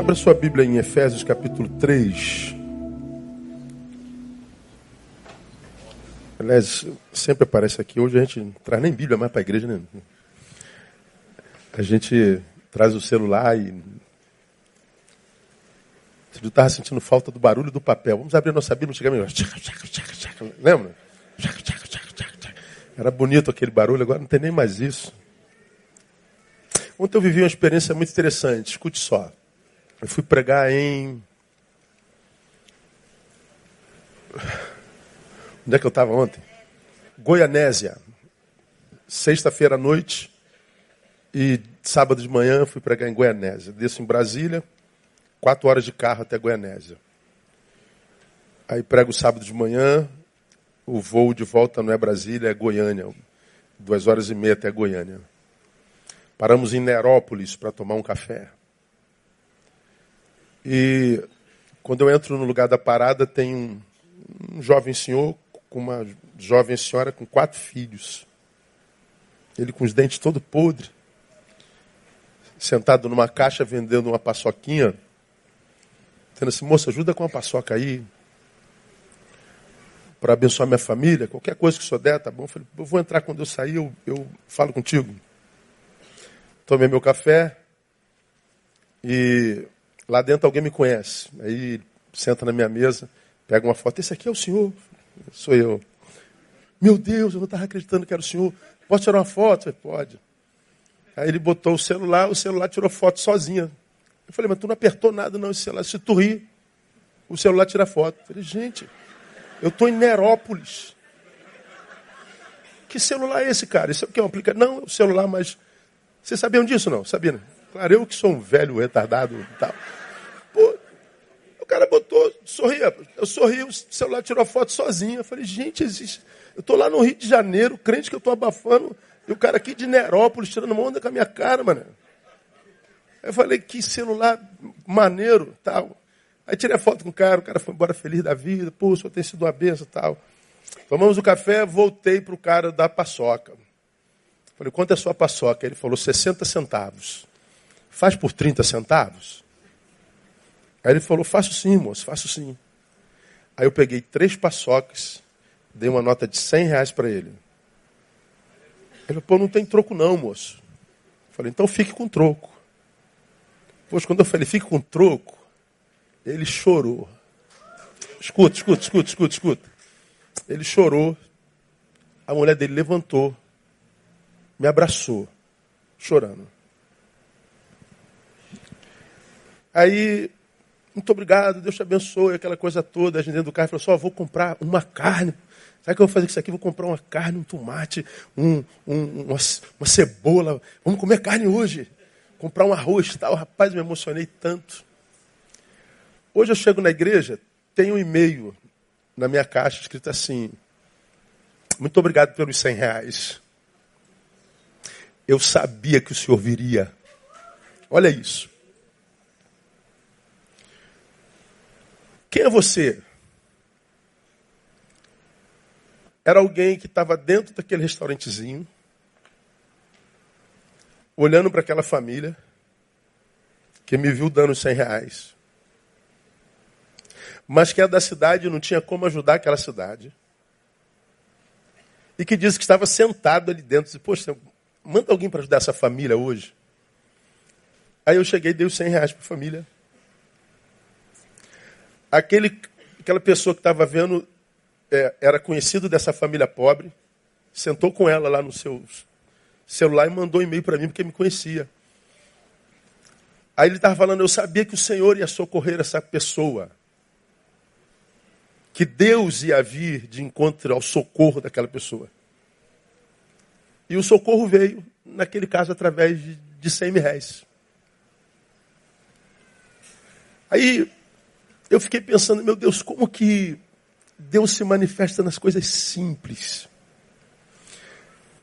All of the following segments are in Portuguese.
Abra sua Bíblia em Efésios capítulo 3. Aliás, sempre aparece aqui. Hoje a gente não traz nem Bíblia mais para a igreja, né? A gente traz o celular e. Você estava sentindo falta do barulho do papel. Vamos abrir nossa Bíblia chegar melhor. Lembra? Era bonito aquele barulho, agora não tem nem mais isso. Ontem eu vivi uma experiência muito interessante. Escute só. Eu fui pregar em. Onde é que eu estava ontem? Goianésia. Sexta-feira à noite e sábado de manhã fui pregar em Goianésia. Desço em Brasília, quatro horas de carro até Goianésia. Aí prego sábado de manhã, o voo de volta não é Brasília, é Goiânia. Duas horas e meia até Goiânia. Paramos em Nerópolis para tomar um café. E quando eu entro no lugar da parada, tem um, um jovem senhor com uma jovem senhora com quatro filhos. Ele com os dentes todo podre, sentado numa caixa vendendo uma paçoquinha, dizendo assim, moça, ajuda com uma paçoca aí, para abençoar minha família, qualquer coisa que o senhor der, tá bom? Eu falei, eu vou entrar quando eu sair, eu, eu falo contigo. Tomei meu café e Lá dentro alguém me conhece. Aí senta na minha mesa, pega uma foto. Esse aqui é o senhor? Sou eu. Meu Deus, eu não estava acreditando que era o senhor. Posso tirar uma foto? Falei, Pode. Aí ele botou o celular, o celular tirou foto sozinha. Eu falei, mas tu não apertou nada não, esse celular. Se tu rir, o celular tira foto. Eu falei, gente, eu estou em Nerópolis. Que celular é esse, cara? Isso aqui é um aplicativo? Não, é um celular, mas... Vocês sabiam disso, não? Sabia, né? Claro, eu que sou um velho retardado e tal. Pô, o cara botou, sorria. Eu sorri, o celular tirou a foto sozinho. Eu falei, gente, existe. Eu estou lá no Rio de Janeiro, crente que eu estou abafando, e o cara aqui de Nerópolis tirando uma onda com a minha cara, mano. Eu falei, que celular maneiro, tal. Aí tirei a foto com o cara, o cara foi embora feliz da vida, pô, o senhor tem sido uma benção tal. Tomamos o café, voltei para o cara da paçoca. Falei, quanto é a sua paçoca? Ele falou, 60 centavos. Faz por 30 centavos? Aí ele falou, faço sim, moço, faço sim. Aí eu peguei três paçocas, dei uma nota de 100 reais para ele. Ele falou, pô, não tem troco não, moço. Eu falei, então fique com troco. Pois quando eu falei, fique com troco, ele chorou. Escuta, escuta, escuta, escuta, escuta. Ele chorou. A mulher dele levantou, me abraçou, chorando. Aí muito obrigado, Deus te abençoe, aquela coisa toda. A gente dentro do carro falou: só vou comprar uma carne. Sabe o que eu vou fazer com isso aqui? Vou comprar uma carne, um tomate, um, um, uma, uma, cebola. Vamos comer carne hoje. Comprar um arroz e tal. Rapaz, me emocionei tanto. Hoje eu chego na igreja, tem um e-mail na minha caixa escrito assim: Muito obrigado pelos 100 reais. Eu sabia que o senhor viria. Olha isso. Quem é você? Era alguém que estava dentro daquele restaurantezinho, olhando para aquela família, que me viu dando 100 reais, mas que é da cidade e não tinha como ajudar aquela cidade, e que disse que estava sentado ali dentro, disse, poxa, manda alguém para ajudar essa família hoje. Aí eu cheguei e dei os 100 reais para a família. Aquele, aquela pessoa que estava vendo é, era conhecido dessa família pobre, sentou com ela lá no seu celular e mandou um e-mail para mim porque me conhecia. Aí ele estava falando, eu sabia que o Senhor ia socorrer essa pessoa. Que Deus ia vir de encontro ao socorro daquela pessoa. E o socorro veio, naquele caso, através de, de 100 mil reais. Aí eu fiquei pensando, meu Deus, como que Deus se manifesta nas coisas simples?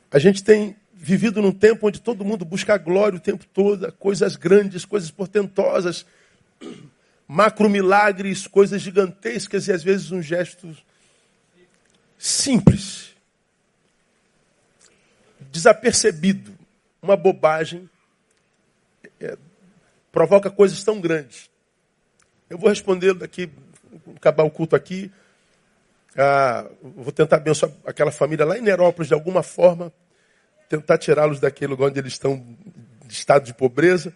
A gente tem vivido num tempo onde todo mundo busca a glória o tempo todo, coisas grandes, coisas portentosas, macro milagres, coisas gigantescas e às vezes um gesto simples, desapercebido, uma bobagem, é, provoca coisas tão grandes? Eu vou responder daqui, acabar o culto aqui. Ah, vou tentar abençoar aquela família lá em Nerópolis de alguma forma, tentar tirá-los daquele lugar onde eles estão de estado de pobreza.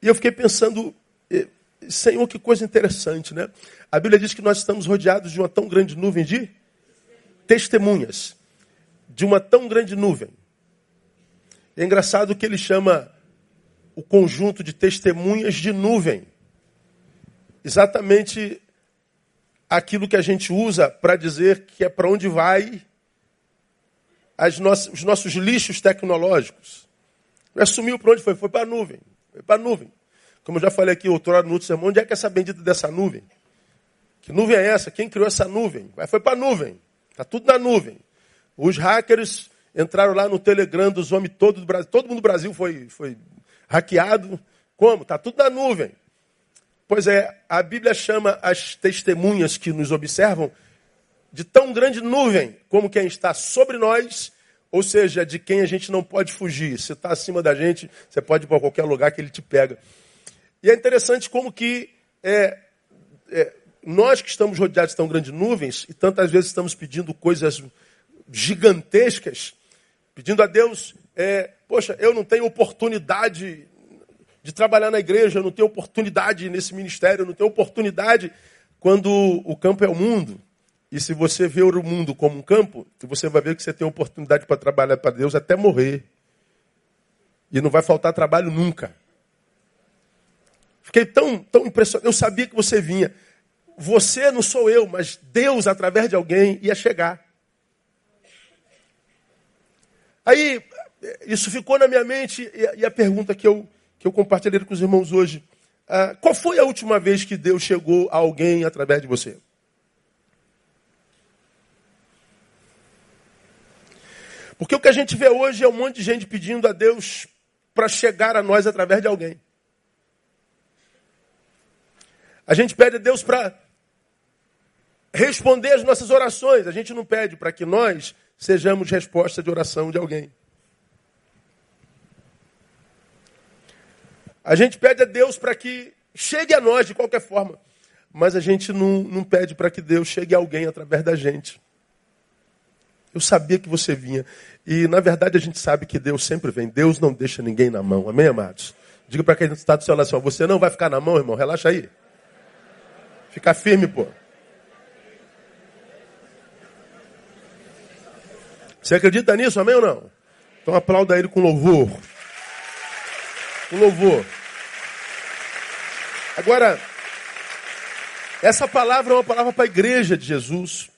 E eu fiquei pensando, eh, Senhor, que coisa interessante, né? A Bíblia diz que nós estamos rodeados de uma tão grande nuvem de testemunhas. De uma tão grande nuvem. É engraçado que ele chama o conjunto de testemunhas de nuvem. Exatamente aquilo que a gente usa para dizer que é para onde vai no os nossos lixos tecnológicos. Não sumiu para onde foi? Foi para a nuvem. Foi para a nuvem. Como eu já falei aqui outrora no outro sermão, onde é que é essa bendita dessa nuvem? Que nuvem é essa? Quem criou essa nuvem? Vai foi para a nuvem. Está tudo na nuvem. Os hackers entraram lá no Telegram dos homens todos do Brasil. Todo mundo do Brasil foi, foi hackeado. Como? Está tudo na nuvem. Pois é, a Bíblia chama as testemunhas que nos observam de tão grande nuvem como quem está sobre nós, ou seja, de quem a gente não pode fugir. Se está acima da gente, você pode ir para qualquer lugar que ele te pega. E é interessante como que é, é, nós que estamos rodeados de tão grandes nuvens, e tantas vezes estamos pedindo coisas gigantescas, pedindo a Deus, é, poxa, eu não tenho oportunidade de trabalhar na igreja, não tenho oportunidade nesse ministério, não tenho oportunidade quando o campo é o mundo. E se você vê o mundo como um campo, você vai ver que você tem oportunidade para trabalhar para Deus até morrer. E não vai faltar trabalho nunca. Fiquei tão, tão impressionado. Eu sabia que você vinha. Você não sou eu, mas Deus, através de alguém, ia chegar. Aí, isso ficou na minha mente. E a pergunta que eu, que eu compartilhei com os irmãos hoje. Ah, qual foi a última vez que Deus chegou a alguém através de você? Porque o que a gente vê hoje é um monte de gente pedindo a Deus para chegar a nós através de alguém. A gente pede a Deus para responder as nossas orações. A gente não pede para que nós sejamos resposta de oração de alguém. A gente pede a Deus para que chegue a nós de qualquer forma. Mas a gente não, não pede para que Deus chegue a alguém através da gente. Eu sabia que você vinha. E, na verdade, a gente sabe que Deus sempre vem. Deus não deixa ninguém na mão. Amém, amados? Diga para quem está do seu lado assim, você não vai ficar na mão, irmão. Relaxa aí. Fica firme, pô. Você acredita nisso, amém ou não? Então aplauda ele com louvor. Com louvor. Agora, essa palavra é uma palavra para a igreja de Jesus.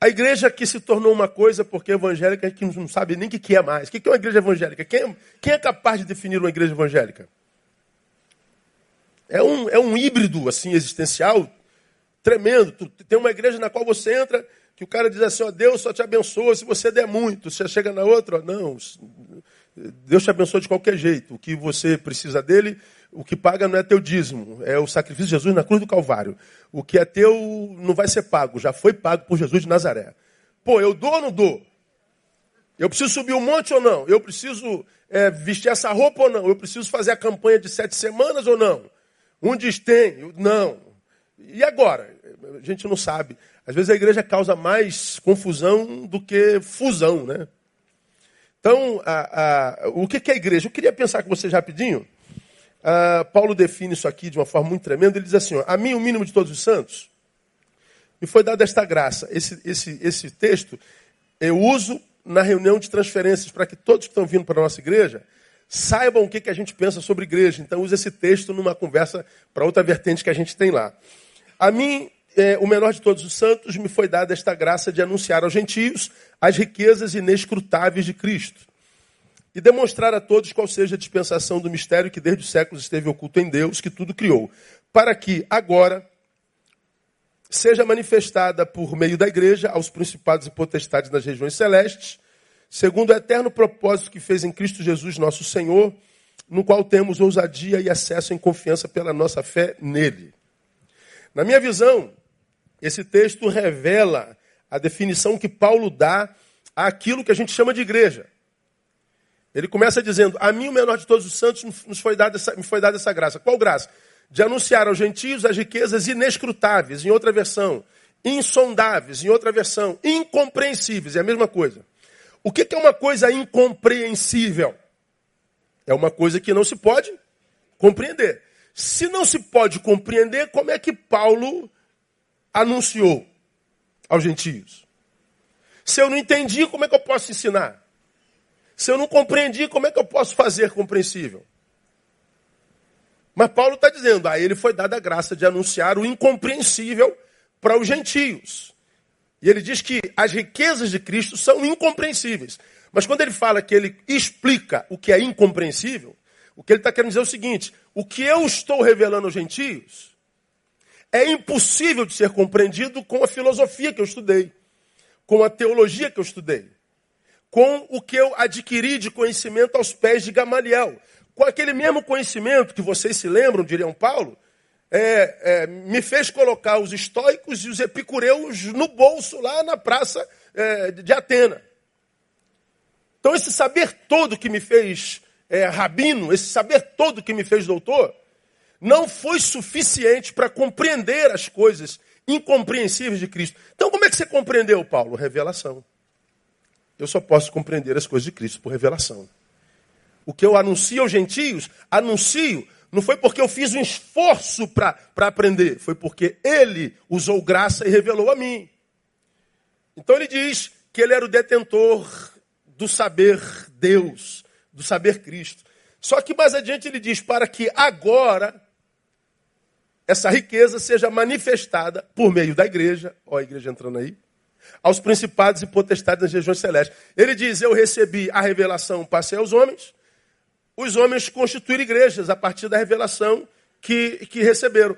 A igreja que se tornou uma coisa porque é evangélica que não sabe nem o que é mais. O que é uma igreja evangélica? Quem é, quem é capaz de definir uma igreja evangélica? É um, é um híbrido assim existencial tremendo. Tem uma igreja na qual você entra que o cara diz assim, ó, Deus só te abençoa se você der muito. Você chega na outra, ó, não, Deus te abençoa de qualquer jeito. O que você precisa dele, o que paga não é teu dízimo, é o sacrifício de Jesus na cruz do Calvário. O que é teu não vai ser pago, já foi pago por Jesus de Nazaré. Pô, eu dou ou não dou? Eu preciso subir um monte ou não? Eu preciso é, vestir essa roupa ou não? Eu preciso fazer a campanha de sete semanas ou não? Um diz tem, não. E agora? A gente não sabe. Às vezes a igreja causa mais confusão do que fusão, né? Então, a, a, o que, é a igreja? Eu queria pensar com vocês rapidinho. Uh, Paulo define isso aqui de uma forma muito tremenda. Ele diz assim: ó, A mim, o mínimo de todos os santos, me foi dada esta graça. Esse, esse, esse texto eu uso na reunião de transferências para que todos que estão vindo para a nossa igreja saibam o que, que a gente pensa sobre igreja. Então, usa esse texto numa conversa para outra vertente que a gente tem lá. A mim, é, o menor de todos os santos, me foi dada esta graça de anunciar aos gentios as riquezas inescrutáveis de Cristo e demonstrar a todos qual seja a dispensação do mistério que desde os séculos esteve oculto em Deus, que tudo criou, para que agora seja manifestada por meio da igreja aos principados e potestades nas regiões celestes, segundo o eterno propósito que fez em Cristo Jesus, nosso Senhor, no qual temos ousadia e acesso em confiança pela nossa fé nele. Na minha visão, esse texto revela a definição que Paulo dá àquilo que a gente chama de igreja. Ele começa dizendo: A mim, o menor de todos os santos, nos foi dada essa, me foi dada essa graça. Qual graça? De anunciar aos gentios as riquezas inescrutáveis, em outra versão, insondáveis, em outra versão, incompreensíveis, é a mesma coisa. O que é uma coisa incompreensível? É uma coisa que não se pode compreender. Se não se pode compreender, como é que Paulo anunciou aos gentios? Se eu não entendi, como é que eu posso ensinar? Se eu não compreendi, como é que eu posso fazer compreensível? Mas Paulo está dizendo, a ele foi dada a graça de anunciar o incompreensível para os gentios. E ele diz que as riquezas de Cristo são incompreensíveis. Mas quando ele fala que ele explica o que é incompreensível, o que ele está querendo dizer é o seguinte: o que eu estou revelando aos gentios é impossível de ser compreendido com a filosofia que eu estudei, com a teologia que eu estudei com o que eu adquiri de conhecimento aos pés de Gamaliel. Com aquele mesmo conhecimento que vocês se lembram, diriam Paulo, é, é, me fez colocar os estoicos e os epicureus no bolso lá na praça é, de Atena. Então, esse saber todo que me fez é, rabino, esse saber todo que me fez doutor, não foi suficiente para compreender as coisas incompreensíveis de Cristo. Então, como é que você compreendeu, Paulo? Revelação. Eu só posso compreender as coisas de Cristo por revelação. O que eu anuncio aos gentios, anuncio, não foi porque eu fiz um esforço para aprender, foi porque ele usou graça e revelou a mim. Então ele diz que ele era o detentor do saber Deus, do saber Cristo. Só que mais adiante ele diz: para que agora essa riqueza seja manifestada por meio da igreja, ó a igreja entrando aí, aos principados e potestades das regiões celestes. Ele diz: Eu recebi a revelação, passei aos homens. Os homens constituíram igrejas a partir da revelação que, que receberam.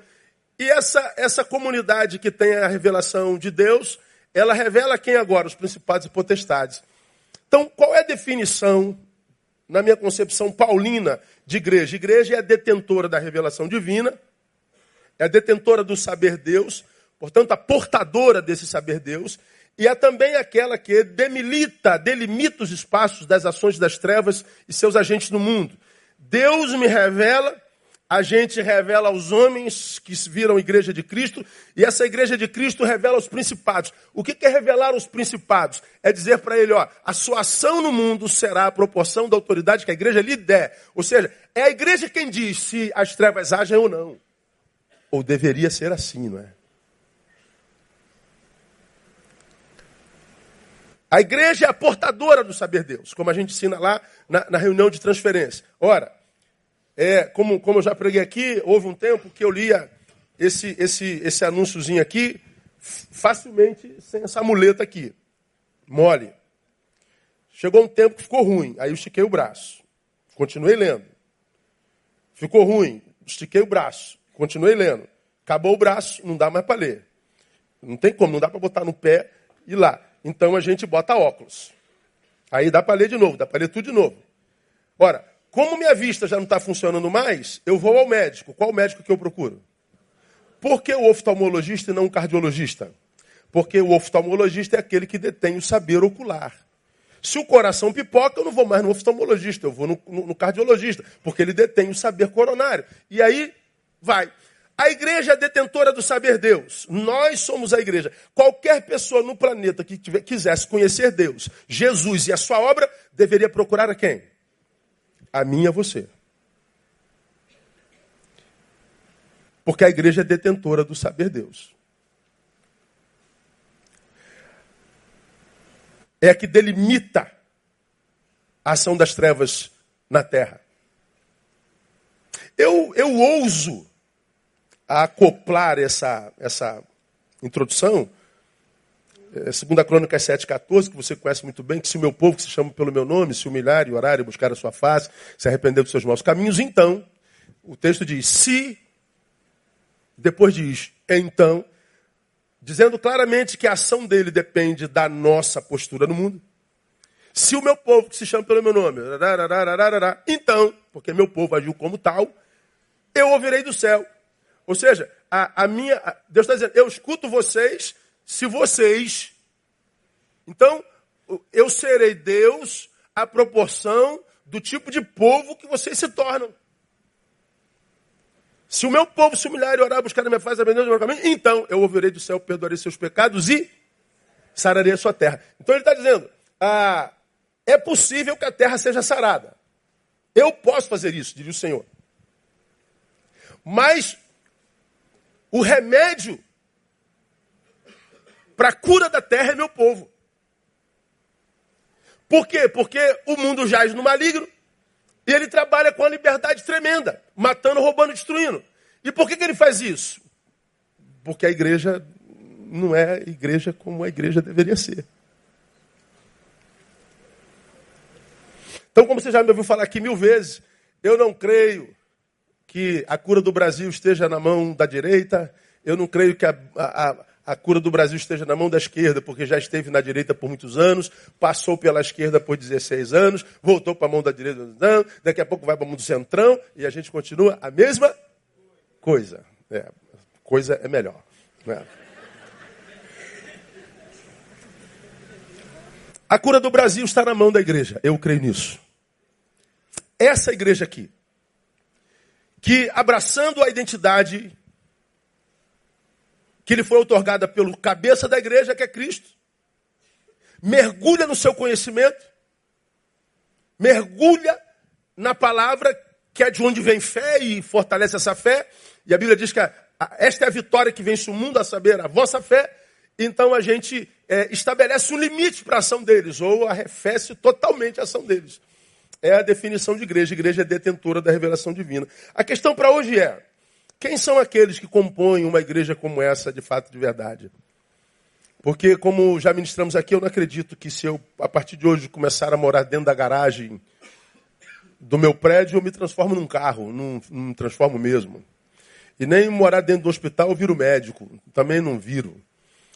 E essa, essa comunidade que tem a revelação de Deus, ela revela quem agora? Os principados e potestades. Então, qual é a definição, na minha concepção paulina, de igreja? Igreja é a detentora da revelação divina, é a detentora do saber Deus, portanto, a portadora desse saber Deus, e é também aquela que demilita, delimita os espaços das ações das trevas e seus agentes no mundo. Deus me revela, a gente revela aos homens que viram a igreja de Cristo, e essa igreja de Cristo revela aos principados. O que é revelar aos principados? É dizer para ele, ó, a sua ação no mundo será a proporção da autoridade que a igreja lhe der. Ou seja, é a igreja quem diz se as trevas agem ou não. Ou deveria ser assim, não é? A igreja é a portadora do saber Deus, como a gente ensina lá na, na reunião de transferência. Ora, é, como, como eu já preguei aqui, houve um tempo que eu lia esse, esse, esse anúnciozinho aqui facilmente sem essa muleta aqui, mole. Chegou um tempo que ficou ruim, aí eu estiquei o braço, continuei lendo. Ficou ruim, estiquei o braço, continuei lendo. Acabou o braço, não dá mais para ler. Não tem como, não dá para botar no pé e lá. Então a gente bota óculos. Aí dá para ler de novo, dá para ler tudo de novo. Ora, como minha vista já não está funcionando mais, eu vou ao médico. Qual médico que eu procuro? Por que o oftalmologista e não o cardiologista? Porque o oftalmologista é aquele que detém o saber ocular. Se o coração pipoca, eu não vou mais no oftalmologista, eu vou no, no, no cardiologista, porque ele detém o saber coronário. E aí vai. A igreja é detentora do saber Deus. Nós somos a igreja. Qualquer pessoa no planeta que tiver, quisesse conhecer Deus, Jesus e a sua obra, deveria procurar a quem? A mim e a você. Porque a igreja é detentora do saber Deus. É a que delimita a ação das trevas na terra. Eu, eu ouso a acoplar essa, essa introdução, é, segunda Crônica 7,14, que você conhece muito bem, que se o meu povo, que se chama pelo meu nome, se humilhar e orar e buscar a sua face, se arrepender dos seus maus caminhos, então, o texto diz, se, depois diz, então, dizendo claramente que a ação dele depende da nossa postura no mundo. Se o meu povo, que se chama pelo meu nome, então, porque meu povo agiu como tal, eu ouvirei do céu ou seja, a, a minha. A, Deus está dizendo, eu escuto vocês se vocês. Então, eu serei Deus à proporção do tipo de povo que vocês se tornam. Se o meu povo se humilhar e orar, buscar a minha face, aprender o meu caminho, então eu ouvirei do céu, perdoarei seus pecados e sararei a sua terra. Então ele está dizendo, ah, é possível que a terra seja sarada. Eu posso fazer isso, diria o Senhor. Mas o remédio para a cura da terra é meu povo. Por quê? Porque o mundo jaz no maligno e ele trabalha com a liberdade tremenda, matando, roubando, destruindo. E por que, que ele faz isso? Porque a igreja não é igreja como a igreja deveria ser. Então, como você já me ouviu falar aqui mil vezes, eu não creio que a cura do Brasil esteja na mão da direita, eu não creio que a, a, a cura do Brasil esteja na mão da esquerda, porque já esteve na direita por muitos anos, passou pela esquerda por 16 anos, voltou para a mão da direita, não, daqui a pouco vai para a mão do centrão, e a gente continua a mesma coisa. É, coisa é melhor. Né? A cura do Brasil está na mão da igreja, eu creio nisso. Essa igreja aqui, que abraçando a identidade que lhe foi otorgada pelo cabeça da igreja, que é Cristo, mergulha no seu conhecimento, mergulha na palavra que é de onde vem fé e fortalece essa fé. E a Bíblia diz que a, a, esta é a vitória que vence o mundo, a saber, a vossa fé. Então a gente é, estabelece um limite para a ação deles, ou arrefece totalmente a ação deles. É a definição de igreja. Igreja é detentora da revelação divina. A questão para hoje é: quem são aqueles que compõem uma igreja como essa, de fato, de verdade? Porque, como já ministramos aqui, eu não acredito que se eu, a partir de hoje, começar a morar dentro da garagem do meu prédio, eu me transformo num carro, não, não me transformo mesmo. E nem morar dentro do hospital eu viro médico, também não viro.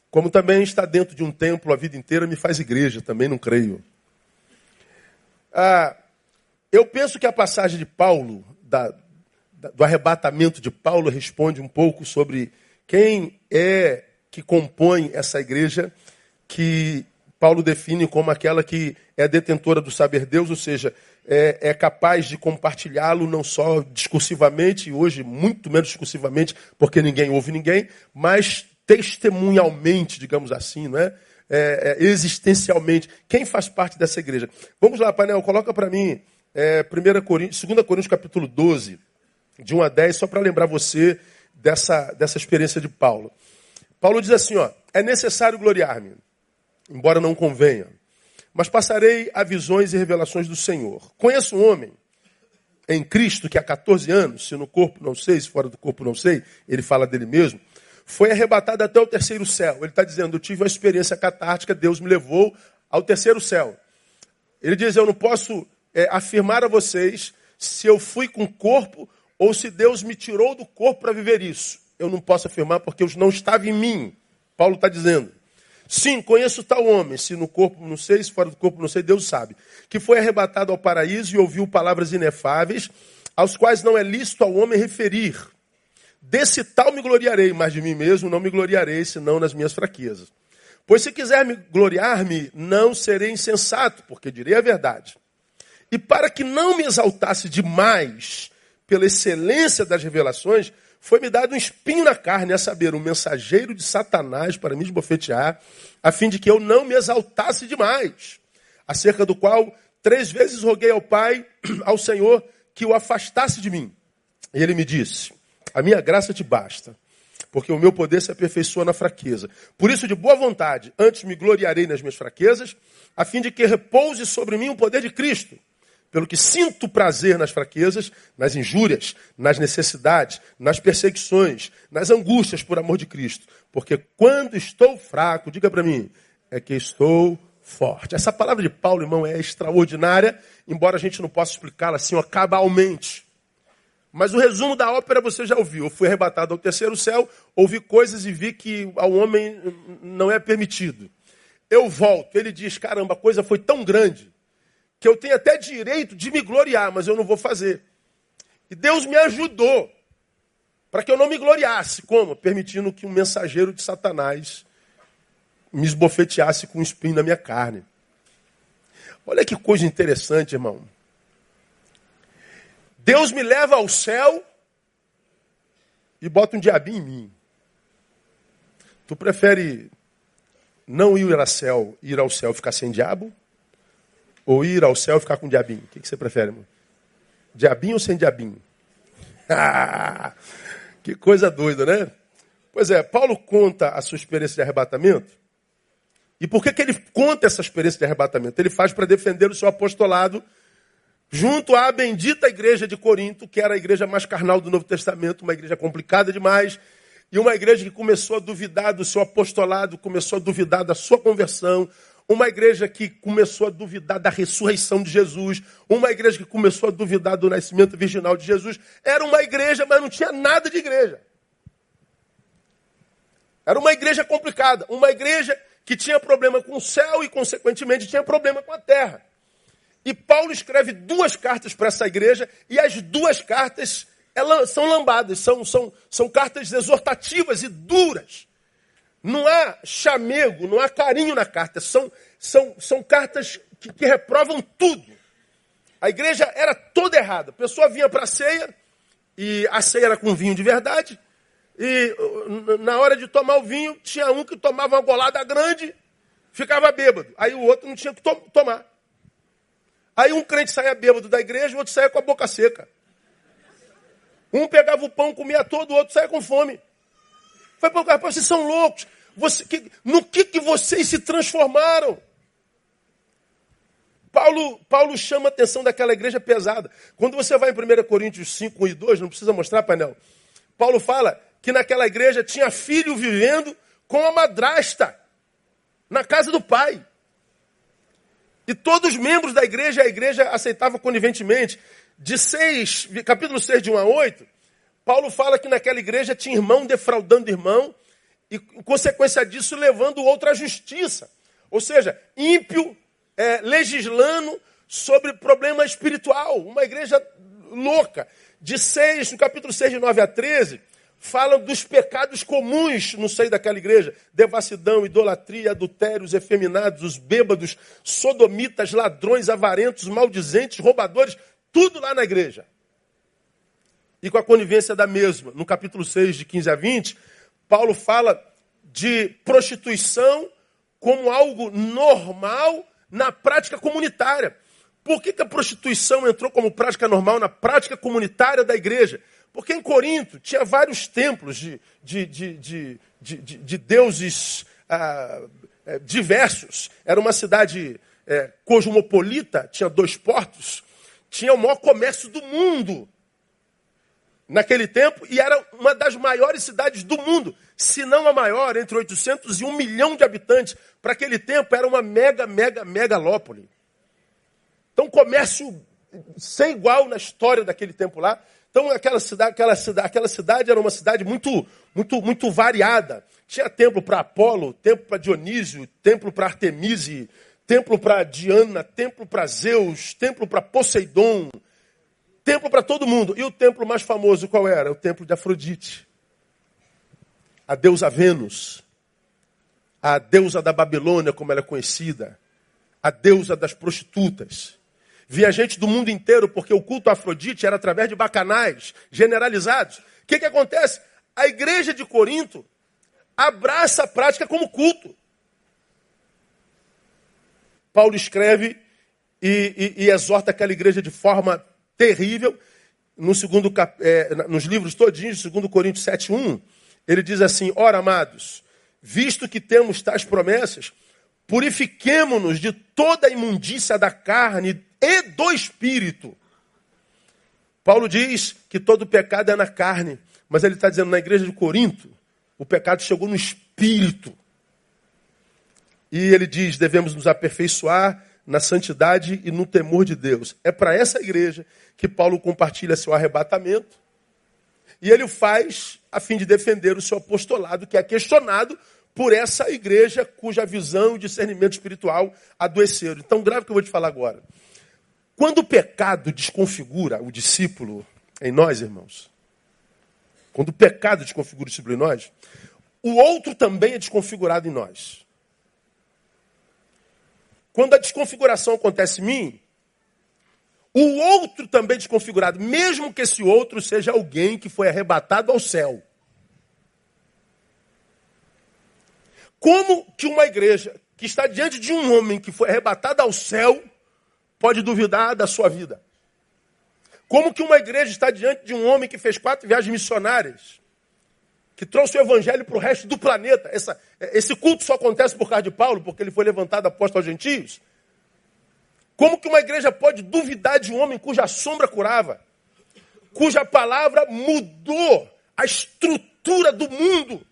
Como também estar dentro de um templo a vida inteira me faz igreja, também não creio. Ah, eu penso que a passagem de Paulo, da, do arrebatamento de Paulo responde um pouco sobre quem é que compõe essa igreja que Paulo define como aquela que é detentora do saber Deus, ou seja, é, é capaz de compartilhá-lo não só discursivamente, hoje muito menos discursivamente, porque ninguém ouve ninguém, mas testemunhalmente, digamos assim, não é? É, é, existencialmente. Quem faz parte dessa igreja? Vamos lá, painel, coloca para mim é, 1 Coríntios, 2 Coríntios capítulo 12 de 1 a 10, só para lembrar você dessa, dessa experiência de Paulo. Paulo diz assim: ó, é necessário gloriar-me, embora não convenha, mas passarei a visões e revelações do Senhor. Conheço um homem em Cristo que há 14 anos, se no corpo não sei, se fora do corpo não sei, ele fala dele mesmo, foi arrebatado até o terceiro céu. Ele está dizendo: Eu tive uma experiência catártica, Deus me levou ao terceiro céu. Ele diz: Eu não posso é, afirmar a vocês se eu fui com corpo ou se Deus me tirou do corpo para viver isso. Eu não posso afirmar porque eu não estava em mim. Paulo está dizendo. Sim, conheço tal homem, se no corpo não sei, se fora do corpo não sei, Deus sabe. Que foi arrebatado ao paraíso e ouviu palavras inefáveis, aos quais não é lícito ao homem referir. Desse tal me gloriarei, mas de mim mesmo não me gloriarei, senão nas minhas fraquezas. Pois se quiser me gloriar-me, não serei insensato, porque direi a verdade. E para que não me exaltasse demais, pela excelência das revelações, foi-me dado um espinho na carne, a saber, um mensageiro de Satanás para me esbofetear, a fim de que eu não me exaltasse demais, acerca do qual três vezes roguei ao Pai, ao Senhor, que o afastasse de mim. E ele me disse: A minha graça te basta, porque o meu poder se aperfeiçoa na fraqueza. Por isso, de boa vontade, antes me gloriarei nas minhas fraquezas, a fim de que repouse sobre mim o poder de Cristo pelo que sinto prazer nas fraquezas, nas injúrias, nas necessidades, nas perseguições, nas angústias por amor de Cristo. Porque quando estou fraco, diga para mim, é que estou forte. Essa palavra de Paulo, irmão, é extraordinária, embora a gente não possa explicá-la assim, ó, cabalmente. Mas o resumo da ópera você já ouviu. Eu fui arrebatado ao terceiro céu, ouvi coisas e vi que ao homem não é permitido. Eu volto, ele diz: caramba, a coisa foi tão grande que eu tenho até direito de me gloriar, mas eu não vou fazer. E Deus me ajudou para que eu não me gloriasse. Como? Permitindo que um mensageiro de Satanás me esbofeteasse com um espinho na minha carne. Olha que coisa interessante, irmão. Deus me leva ao céu e bota um diabinho em mim. Tu prefere não ir ao céu, ir ao céu e ficar sem diabo? Ou ir ao céu e ficar com diabinho? O que, você prefere, irmão? Diabinho ou sem diabinho? que coisa doida, né? Pois é, Paulo conta a sua experiência de arrebatamento. E por que, que ele conta essa experiência de arrebatamento? Ele faz para defender o seu apostolado junto à bendita igreja de Corinto, que era a igreja mais carnal do Novo Testamento, uma igreja complicada demais, e uma igreja que começou a duvidar do seu apostolado, começou a duvidar da sua conversão, uma igreja que começou a duvidar da ressurreição de Jesus, uma igreja que começou a duvidar do nascimento virginal de Jesus. Era uma igreja, mas não tinha nada de igreja. Era uma igreja complicada, uma igreja que tinha problema com o céu e, consequentemente, tinha problema com a terra. E Paulo escreve duas cartas para essa igreja, e as duas cartas são lambadas, são, são, são cartas exortativas e duras. Não há chamego, não há carinho na carta, são, são, são cartas que, que reprovam tudo. A igreja era toda errada. A pessoa vinha para a ceia, e a ceia era com vinho de verdade, e na hora de tomar o vinho, tinha um que tomava uma golada grande, ficava bêbado. Aí o outro não tinha que to tomar. Aí um crente saía bêbado da igreja, o outro saía com a boca seca. Um pegava o pão, comia todo, o outro saía com fome. Foi para vocês são loucos. Você, que, no que, que vocês se transformaram? Paulo, Paulo chama a atenção daquela igreja pesada. Quando você vai em 1 Coríntios 5, 1 e 2, não precisa mostrar, painel. Paulo fala que naquela igreja tinha filho vivendo com a madrasta na casa do pai. E todos os membros da igreja, a igreja aceitava coniventemente. De 6, capítulo 6, de 1 a 8, Paulo fala que naquela igreja tinha irmão defraudando irmão, e, em consequência disso, levando o outro à justiça. Ou seja, ímpio é, legislando sobre problema espiritual. Uma igreja louca. De 6, no capítulo 6, de 9 a 13, falam dos pecados comuns no seio daquela igreja: devassidão, idolatria, adultérios, efeminados, os bêbados, sodomitas, ladrões, avarentos, maldizentes, roubadores, tudo lá na igreja. E com a conivência da mesma, no capítulo 6, de 15 a 20, Paulo fala de prostituição como algo normal na prática comunitária. Por que, que a prostituição entrou como prática normal na prática comunitária da igreja? Porque em Corinto tinha vários templos de, de, de, de, de, de deuses ah, é, diversos. Era uma cidade é, cosmopolita, tinha dois portos, tinha o maior comércio do mundo naquele tempo e era uma das maiores cidades do mundo, se não a maior, entre 800 e 1 milhão de habitantes. Para aquele tempo era uma mega, mega, megalópole. Então, comércio sem igual na história daquele tempo lá. Então aquela cidade, aquela cidade, aquela cidade era uma cidade muito, muito, muito variada. Tinha templo para Apolo, templo para Dionísio, templo para Artemise, templo para Diana, templo para Zeus, templo para Poseidon, templo para todo mundo. E o templo mais famoso qual era? O templo de Afrodite. A deusa Vênus, a deusa da Babilônia, como ela é conhecida, a deusa das prostitutas. Via gente do mundo inteiro, porque o culto a Afrodite era através de bacanais generalizados. O que, que acontece? A igreja de Corinto abraça a prática como culto. Paulo escreve e, e, e exorta aquela igreja de forma terrível. No segundo, é, nos livros todinhos, 2 Coríntios 7,1, ele diz assim: Ora, amados, visto que temos tais promessas, purifiquemo-nos de toda a imundícia da carne e do espírito. Paulo diz que todo pecado é na carne, mas ele está dizendo na igreja de Corinto, o pecado chegou no espírito. E ele diz: devemos nos aperfeiçoar na santidade e no temor de Deus. É para essa igreja que Paulo compartilha seu arrebatamento. E ele faz a fim de defender o seu apostolado, que é questionado por essa igreja cuja visão e discernimento espiritual adoeceram. Então, grave o que eu vou te falar agora. Quando o pecado desconfigura o discípulo em nós, irmãos, quando o pecado desconfigura o discípulo em nós, o outro também é desconfigurado em nós. Quando a desconfiguração acontece em mim, o outro também desconfigurado, mesmo que esse outro seja alguém que foi arrebatado ao céu. Como que uma igreja que está diante de um homem que foi arrebatado ao céu pode duvidar da sua vida? Como que uma igreja está diante de um homem que fez quatro viagens missionárias, que trouxe o evangelho para o resto do planeta? Essa, esse culto só acontece por causa de Paulo, porque ele foi levantado apóstolo aos gentios. Como que uma igreja pode duvidar de um homem cuja sombra curava? Cuja palavra mudou a estrutura do mundo?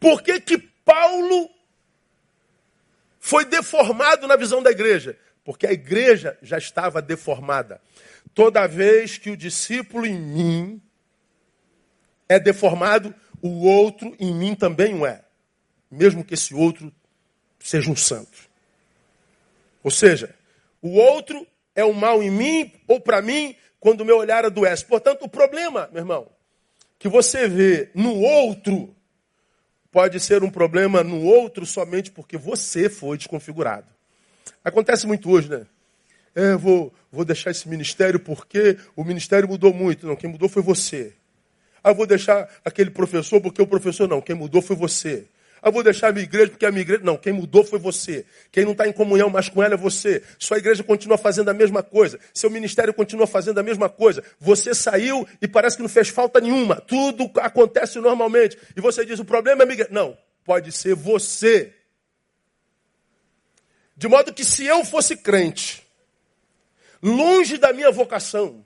Por que, que Paulo foi deformado na visão da igreja? Porque a igreja já estava deformada. Toda vez que o discípulo em mim é deformado, o outro em mim também o é. Mesmo que esse outro seja um santo. Ou seja, o outro é o mal em mim ou para mim quando o meu olhar adoece. Portanto, o problema, meu irmão, que você vê no outro pode ser um problema no outro somente porque você foi desconfigurado. Acontece muito hoje, né? É, vou, vou deixar esse ministério porque o ministério mudou muito. Não, quem mudou foi você. Ah, vou deixar aquele professor porque o professor não, quem mudou foi você. Ah, vou deixar a minha igreja porque a minha igreja. Não, quem mudou foi você. Quem não está em comunhão mais com ela é você. Sua igreja continua fazendo a mesma coisa. Seu ministério continua fazendo a mesma coisa. Você saiu e parece que não fez falta nenhuma. Tudo acontece normalmente. E você diz: o problema é a minha igreja. Não, pode ser você. De modo que se eu fosse crente, longe da minha vocação,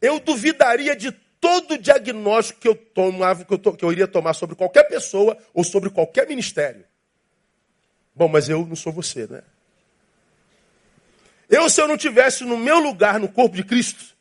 eu duvidaria de todo diagnóstico que eu tomava, que eu, to, que eu iria tomar sobre qualquer pessoa ou sobre qualquer ministério. Bom, mas eu não sou você, né? Eu, se eu não tivesse no meu lugar no corpo de Cristo,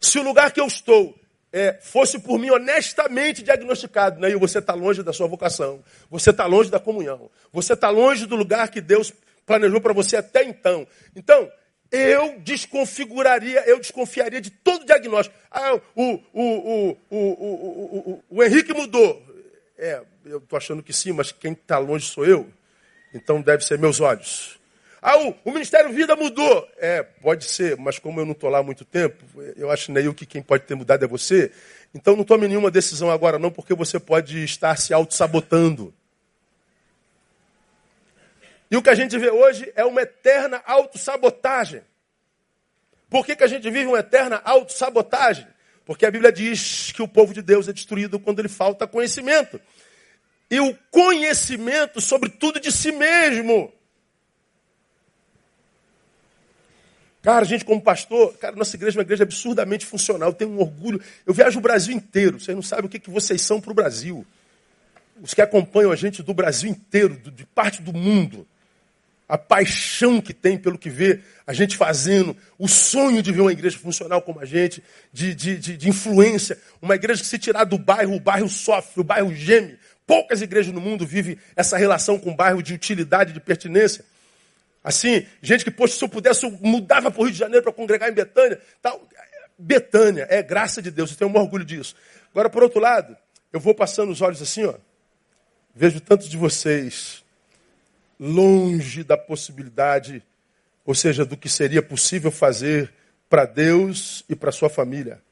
se o lugar que eu estou é, fosse por mim honestamente diagnosticado, né? e você está longe da sua vocação, você está longe da comunhão, você está longe do lugar que Deus planejou para você até então. Então, eu desconfiguraria, eu desconfiaria de todo diagnóstico. Ah, o, o, o, o, o, Henrique mudou. É, eu estou achando que sim, mas quem está longe sou eu. Então deve ser meus olhos. Ah, o, o Ministério Vida mudou. É, pode ser, mas como eu não estou lá há muito tempo, eu acho Neil que quem pode ter mudado é você. Então não tome nenhuma decisão agora não, porque você pode estar se auto-sabotando. E o que a gente vê hoje é uma eterna autossabotagem. Por que, que a gente vive uma eterna autossabotagem? Porque a Bíblia diz que o povo de Deus é destruído quando lhe falta conhecimento. E o conhecimento sobre tudo de si mesmo. Cara, gente como pastor, cara, nossa igreja é uma igreja absurdamente funcional. Eu tenho um orgulho. Eu viajo o Brasil inteiro. Vocês não sabem o que, que vocês são para o Brasil. Os que acompanham a gente do Brasil inteiro, de parte do mundo a paixão que tem pelo que vê a gente fazendo, o sonho de ver uma igreja funcional como a gente, de, de, de, de, influência, uma igreja que se tirar do bairro, o bairro sofre, o bairro geme. Poucas igrejas no mundo vivem essa relação com o bairro de utilidade, de pertinência. Assim, gente que, poxa, se eu pudesse, eu mudava para o Rio de Janeiro para congregar em Betânia. Tal. Betânia, é graça de Deus, eu tenho um orgulho disso. Agora, por outro lado, eu vou passando os olhos assim, ó. Vejo tantos de vocês longe da possibilidade, ou seja, do que seria possível fazer para Deus e para sua família.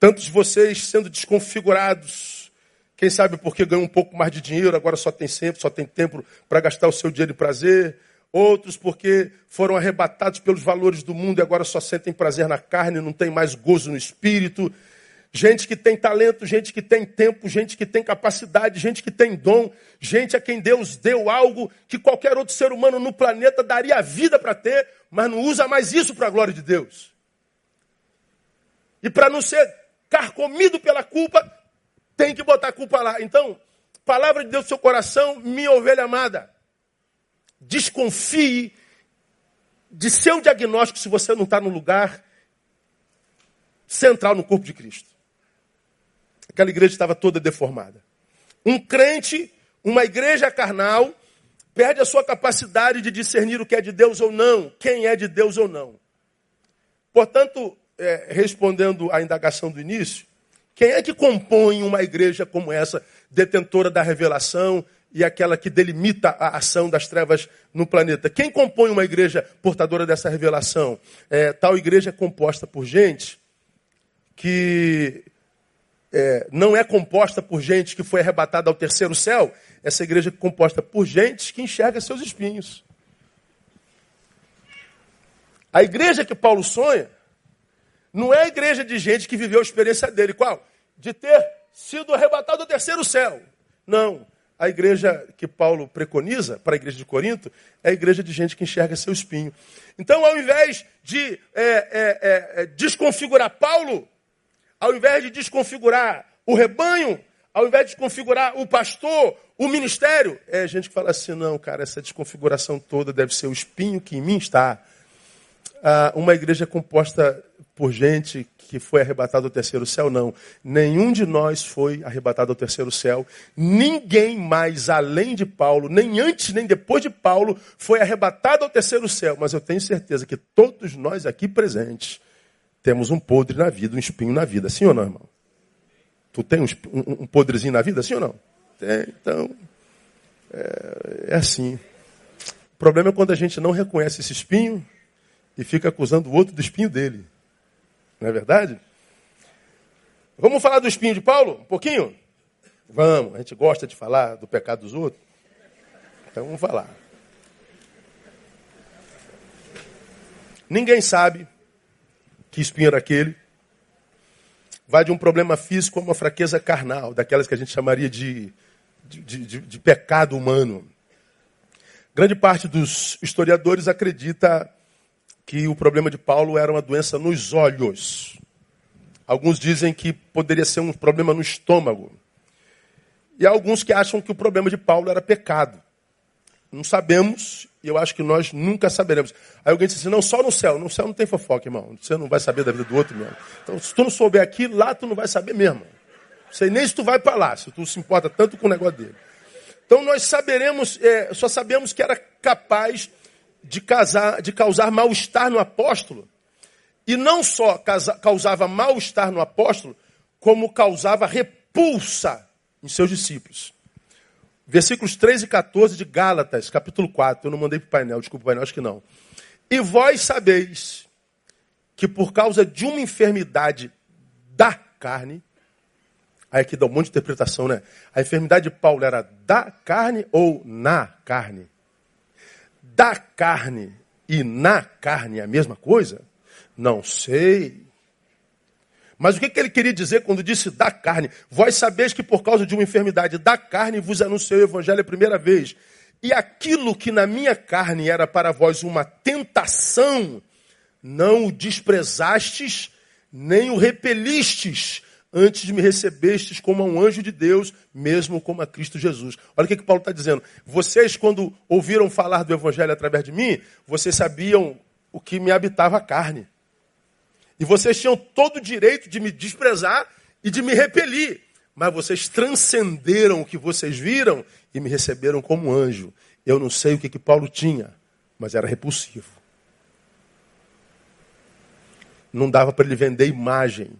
Tantos vocês sendo desconfigurados, quem sabe porque ganham um pouco mais de dinheiro, agora só tem sempre, só tem tempo para gastar o seu dinheiro de prazer. Outros porque foram arrebatados pelos valores do mundo e agora só sentem prazer na carne, não tem mais gozo no espírito gente que tem talento, gente que tem tempo, gente que tem capacidade, gente que tem dom, gente a quem Deus deu algo que qualquer outro ser humano no planeta daria a vida para ter, mas não usa mais isso para a glória de Deus. E para não ser carcomido pela culpa, tem que botar a culpa lá. Então, palavra de Deus no seu coração, minha ovelha amada. Desconfie de seu diagnóstico se você não está no lugar central no corpo de Cristo. Aquela igreja estava toda deformada. Um crente, uma igreja carnal, perde a sua capacidade de discernir o que é de Deus ou não, quem é de Deus ou não. Portanto, é, respondendo à indagação do início, quem é que compõe uma igreja como essa, detentora da revelação e aquela que delimita a ação das trevas no planeta. Quem compõe uma igreja portadora dessa revelação? É, tal igreja é composta por gente que é, não é composta por gente que foi arrebatada ao terceiro céu. Essa igreja é composta por gente que enxerga seus espinhos. A igreja que Paulo sonha não é a igreja de gente que viveu a experiência dele. Qual? De ter sido arrebatado ao terceiro céu. Não. A igreja que Paulo preconiza para a igreja de Corinto é a igreja de gente que enxerga seu espinho. Então, ao invés de é, é, é, é, desconfigurar Paulo, ao invés de desconfigurar o rebanho, ao invés de desconfigurar o pastor, o ministério, é gente que fala assim: não, cara, essa desconfiguração toda deve ser o espinho que em mim está. Ah, uma igreja composta por gente que foi arrebatado ao terceiro céu, não. Nenhum de nós foi arrebatado ao terceiro céu. Ninguém mais, além de Paulo, nem antes nem depois de Paulo, foi arrebatado ao terceiro céu. Mas eu tenho certeza que todos nós aqui presentes temos um podre na vida, um espinho na vida. Sim ou não, irmão? Tu tem um, um, podrezinho na vida, sim ou não? Tem, então. É, é assim. O problema é quando a gente não reconhece esse espinho e fica acusando o outro do espinho dele. Não é verdade? Vamos falar do espinho de Paulo? Um pouquinho? Vamos, a gente gosta de falar do pecado dos outros. Então vamos falar. Ninguém sabe que espinho era aquele. Vai de um problema físico a uma fraqueza carnal, daquelas que a gente chamaria de, de, de, de pecado humano. Grande parte dos historiadores acredita que o problema de Paulo era uma doença nos olhos. Alguns dizem que poderia ser um problema no estômago. E há alguns que acham que o problema de Paulo era pecado. Não sabemos, e eu acho que nós nunca saberemos. Aí alguém diz assim, não, só no céu. No céu não tem fofoca, irmão. Você não vai saber da vida do outro mesmo. Então, se tu não souber aqui, lá tu não vai saber mesmo. Não sei nem se tu vai para lá, se tu se importa tanto com o negócio dele. Então nós saberemos, é, só sabemos que era capaz de, casar, de causar mal-estar no apóstolo. E não só causava mal-estar no apóstolo, como causava repulsa em seus discípulos. Versículos 13 e 14 de Gálatas, capítulo 4. Eu não mandei para o painel, desculpa o painel, acho que não. E vós sabeis que por causa de uma enfermidade da carne, aí aqui dá um monte de interpretação, né? A enfermidade de Paulo era da carne ou na carne? da carne e na carne é a mesma coisa? Não sei. Mas o que, que ele queria dizer quando disse da carne? Vós sabeis que por causa de uma enfermidade da carne vos anunciei o evangelho a primeira vez. E aquilo que na minha carne era para vós uma tentação, não o desprezastes, nem o repelistes, antes me recebestes como a um anjo de Deus, mesmo como a Cristo Jesus. Olha o que, que Paulo está dizendo. Vocês, quando ouviram falar do Evangelho através de mim, vocês sabiam o que me habitava a carne. E vocês tinham todo o direito de me desprezar e de me repelir. Mas vocês transcenderam o que vocês viram e me receberam como anjo. Eu não sei o que, que Paulo tinha, mas era repulsivo. Não dava para ele vender imagem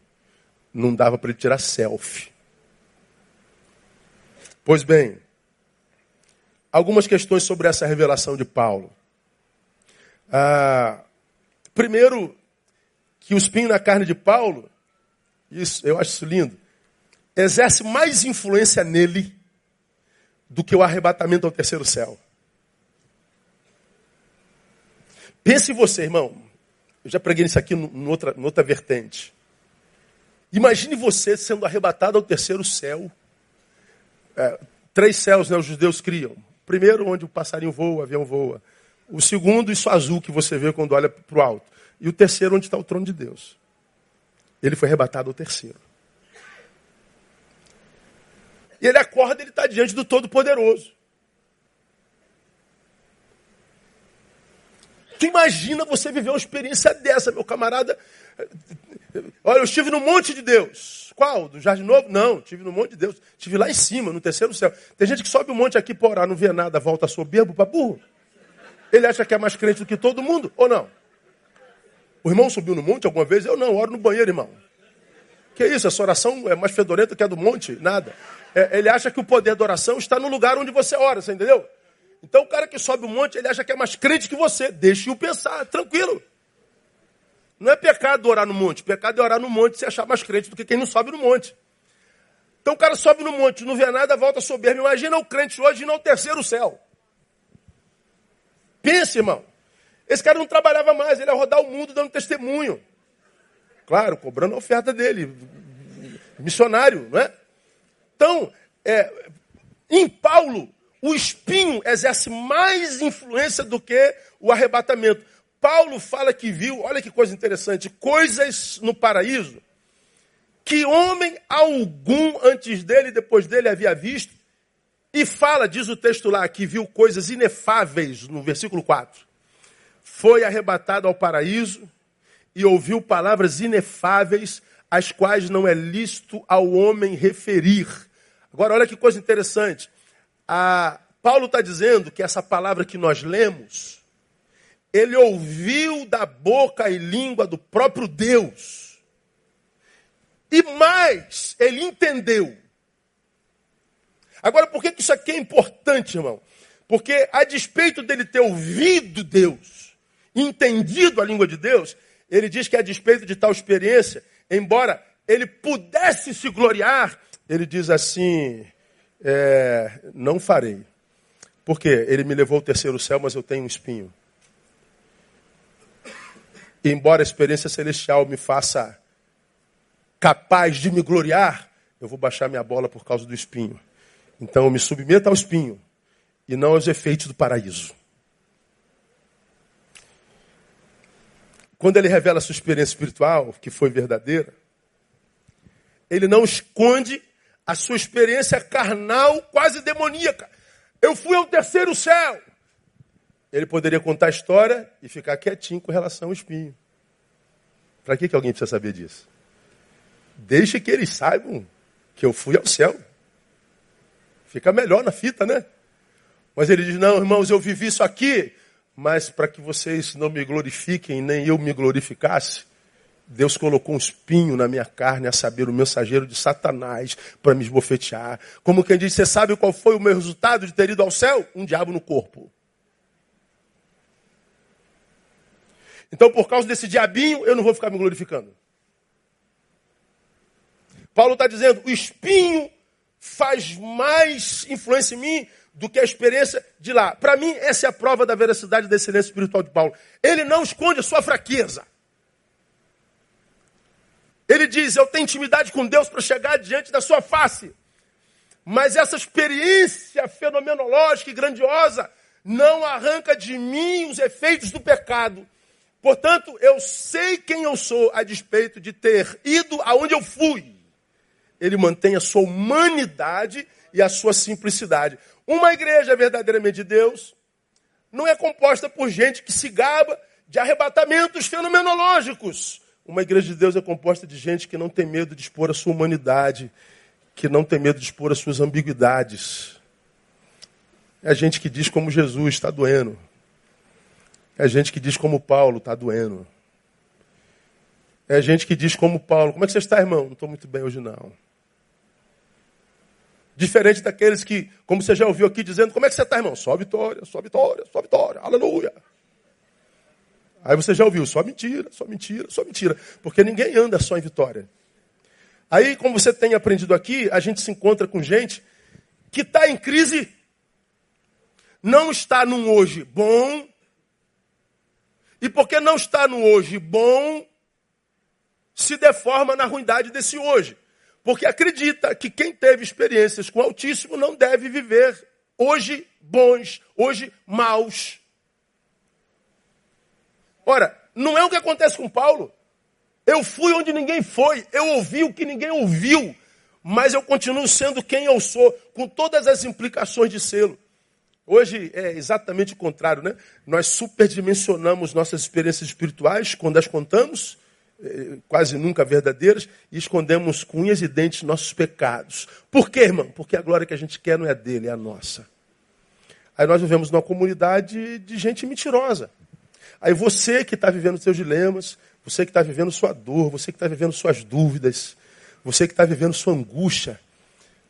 não dava para ele tirar selfie. Pois bem, algumas questões sobre essa revelação de Paulo. Ah, primeiro, que o espinho na carne de Paulo, isso, eu acho isso lindo, exerce mais influência nele do que o arrebatamento ao terceiro céu. Pense você, irmão. Eu já preguei isso aqui em outra, outra vertente. Imagine você sendo arrebatado ao terceiro céu. É, três céus né, os judeus criam. Primeiro, onde o passarinho voa, o avião voa. O segundo, isso azul que você vê quando olha para o alto. E o terceiro, onde está o trono de Deus. Ele foi arrebatado ao terceiro. E ele acorda, ele está diante do Todo-Poderoso. Tu imagina você viver uma experiência dessa, meu camarada. Olha, eu estive no monte de Deus. Qual? Do Jardim Novo? Não, estive no monte de Deus. Estive lá em cima, no terceiro céu. Tem gente que sobe um monte aqui para orar, não vê nada, volta soberbo para burro. Ele acha que é mais crente do que todo mundo, ou não? O irmão subiu no monte alguma vez? Eu não, oro no banheiro, irmão. Que isso? Essa oração é mais fedorenta que a do monte? Nada. É, ele acha que o poder da oração está no lugar onde você ora, você entendeu? Então o cara que sobe o monte, ele acha que é mais crente que você. Deixe-o pensar, tranquilo. Não é pecado orar no monte. Pecado é orar no monte e se achar mais crente do que quem não sobe no monte. Então o cara sobe no monte, não vê nada, volta soberbo. Imagina o crente hoje no terceiro céu. Pense, irmão. Esse cara não trabalhava mais, ele ia rodar o mundo dando testemunho. Claro, cobrando a oferta dele. Missionário, não é? Então, é, em Paulo, o espinho exerce mais influência do que o arrebatamento. Paulo fala que viu, olha que coisa interessante, coisas no paraíso que homem algum antes dele e depois dele havia visto. E fala, diz o texto lá, que viu coisas inefáveis no versículo 4. Foi arrebatado ao paraíso e ouviu palavras inefáveis, as quais não é lícito ao homem referir. Agora, olha que coisa interessante. A, Paulo está dizendo que essa palavra que nós lemos, ele ouviu da boca e língua do próprio Deus. E mais, ele entendeu. Agora, por que isso aqui é importante, irmão? Porque, a despeito dele ter ouvido Deus, entendido a língua de Deus, ele diz que a despeito de tal experiência, embora ele pudesse se gloriar, ele diz assim: é, não farei. Por quê? Ele me levou ao terceiro céu, mas eu tenho um espinho. E embora a experiência celestial me faça capaz de me gloriar, eu vou baixar minha bola por causa do espinho. Então eu me submeto ao espinho e não aos efeitos do paraíso. Quando ele revela a sua experiência espiritual, que foi verdadeira, ele não esconde a sua experiência carnal, quase demoníaca. Eu fui ao terceiro céu. Ele poderia contar a história e ficar quietinho com relação ao espinho. Para que, que alguém precisa saber disso? Deixe que eles saibam que eu fui ao céu. Fica melhor na fita, né? Mas ele diz: Não, irmãos, eu vivi isso aqui, mas para que vocês não me glorifiquem, nem eu me glorificasse, Deus colocou um espinho na minha carne, a saber, o mensageiro de Satanás, para me esbofetear. Como quem diz, você sabe qual foi o meu resultado de ter ido ao céu? Um diabo no corpo. Então, por causa desse diabinho, eu não vou ficar me glorificando. Paulo está dizendo, o espinho faz mais influência em mim do que a experiência de lá. Para mim, essa é a prova da veracidade da excelência espiritual de Paulo. Ele não esconde a sua fraqueza. Ele diz: Eu tenho intimidade com Deus para chegar diante da sua face. Mas essa experiência fenomenológica e grandiosa não arranca de mim os efeitos do pecado. Portanto, eu sei quem eu sou a despeito de ter ido aonde eu fui. Ele mantém a sua humanidade e a sua simplicidade. Uma igreja verdadeiramente de Deus não é composta por gente que se gaba de arrebatamentos fenomenológicos uma igreja de Deus é composta de gente que não tem medo de expor a sua humanidade, que não tem medo de expor as suas ambiguidades. É gente que diz como Jesus está doendo. É gente que diz como Paulo está doendo. É gente que diz como Paulo, como é que você está, irmão? Não estou muito bem hoje, não. Diferente daqueles que, como você já ouviu aqui, dizendo, como é que você está, irmão? Só vitória, só vitória, só vitória, aleluia. Aí você já ouviu, só mentira, só mentira, só mentira. Porque ninguém anda só em vitória. Aí, como você tem aprendido aqui, a gente se encontra com gente que está em crise, não está num hoje bom, e porque não está no hoje bom, se deforma na ruindade desse hoje. Porque acredita que quem teve experiências com o Altíssimo não deve viver hoje bons, hoje maus. Ora, não é o que acontece com Paulo. Eu fui onde ninguém foi, eu ouvi o que ninguém ouviu, mas eu continuo sendo quem eu sou, com todas as implicações de selo. Hoje é exatamente o contrário, né? Nós superdimensionamos nossas experiências espirituais quando as contamos, quase nunca verdadeiras, e escondemos com unhas e dentes nossos pecados. Por quê, irmão? Porque a glória que a gente quer não é dele, é a nossa. Aí nós vivemos numa comunidade de gente mentirosa. Aí você que está vivendo seus dilemas, você que está vivendo sua dor, você que está vivendo suas dúvidas, Você que está vivendo sua angústia,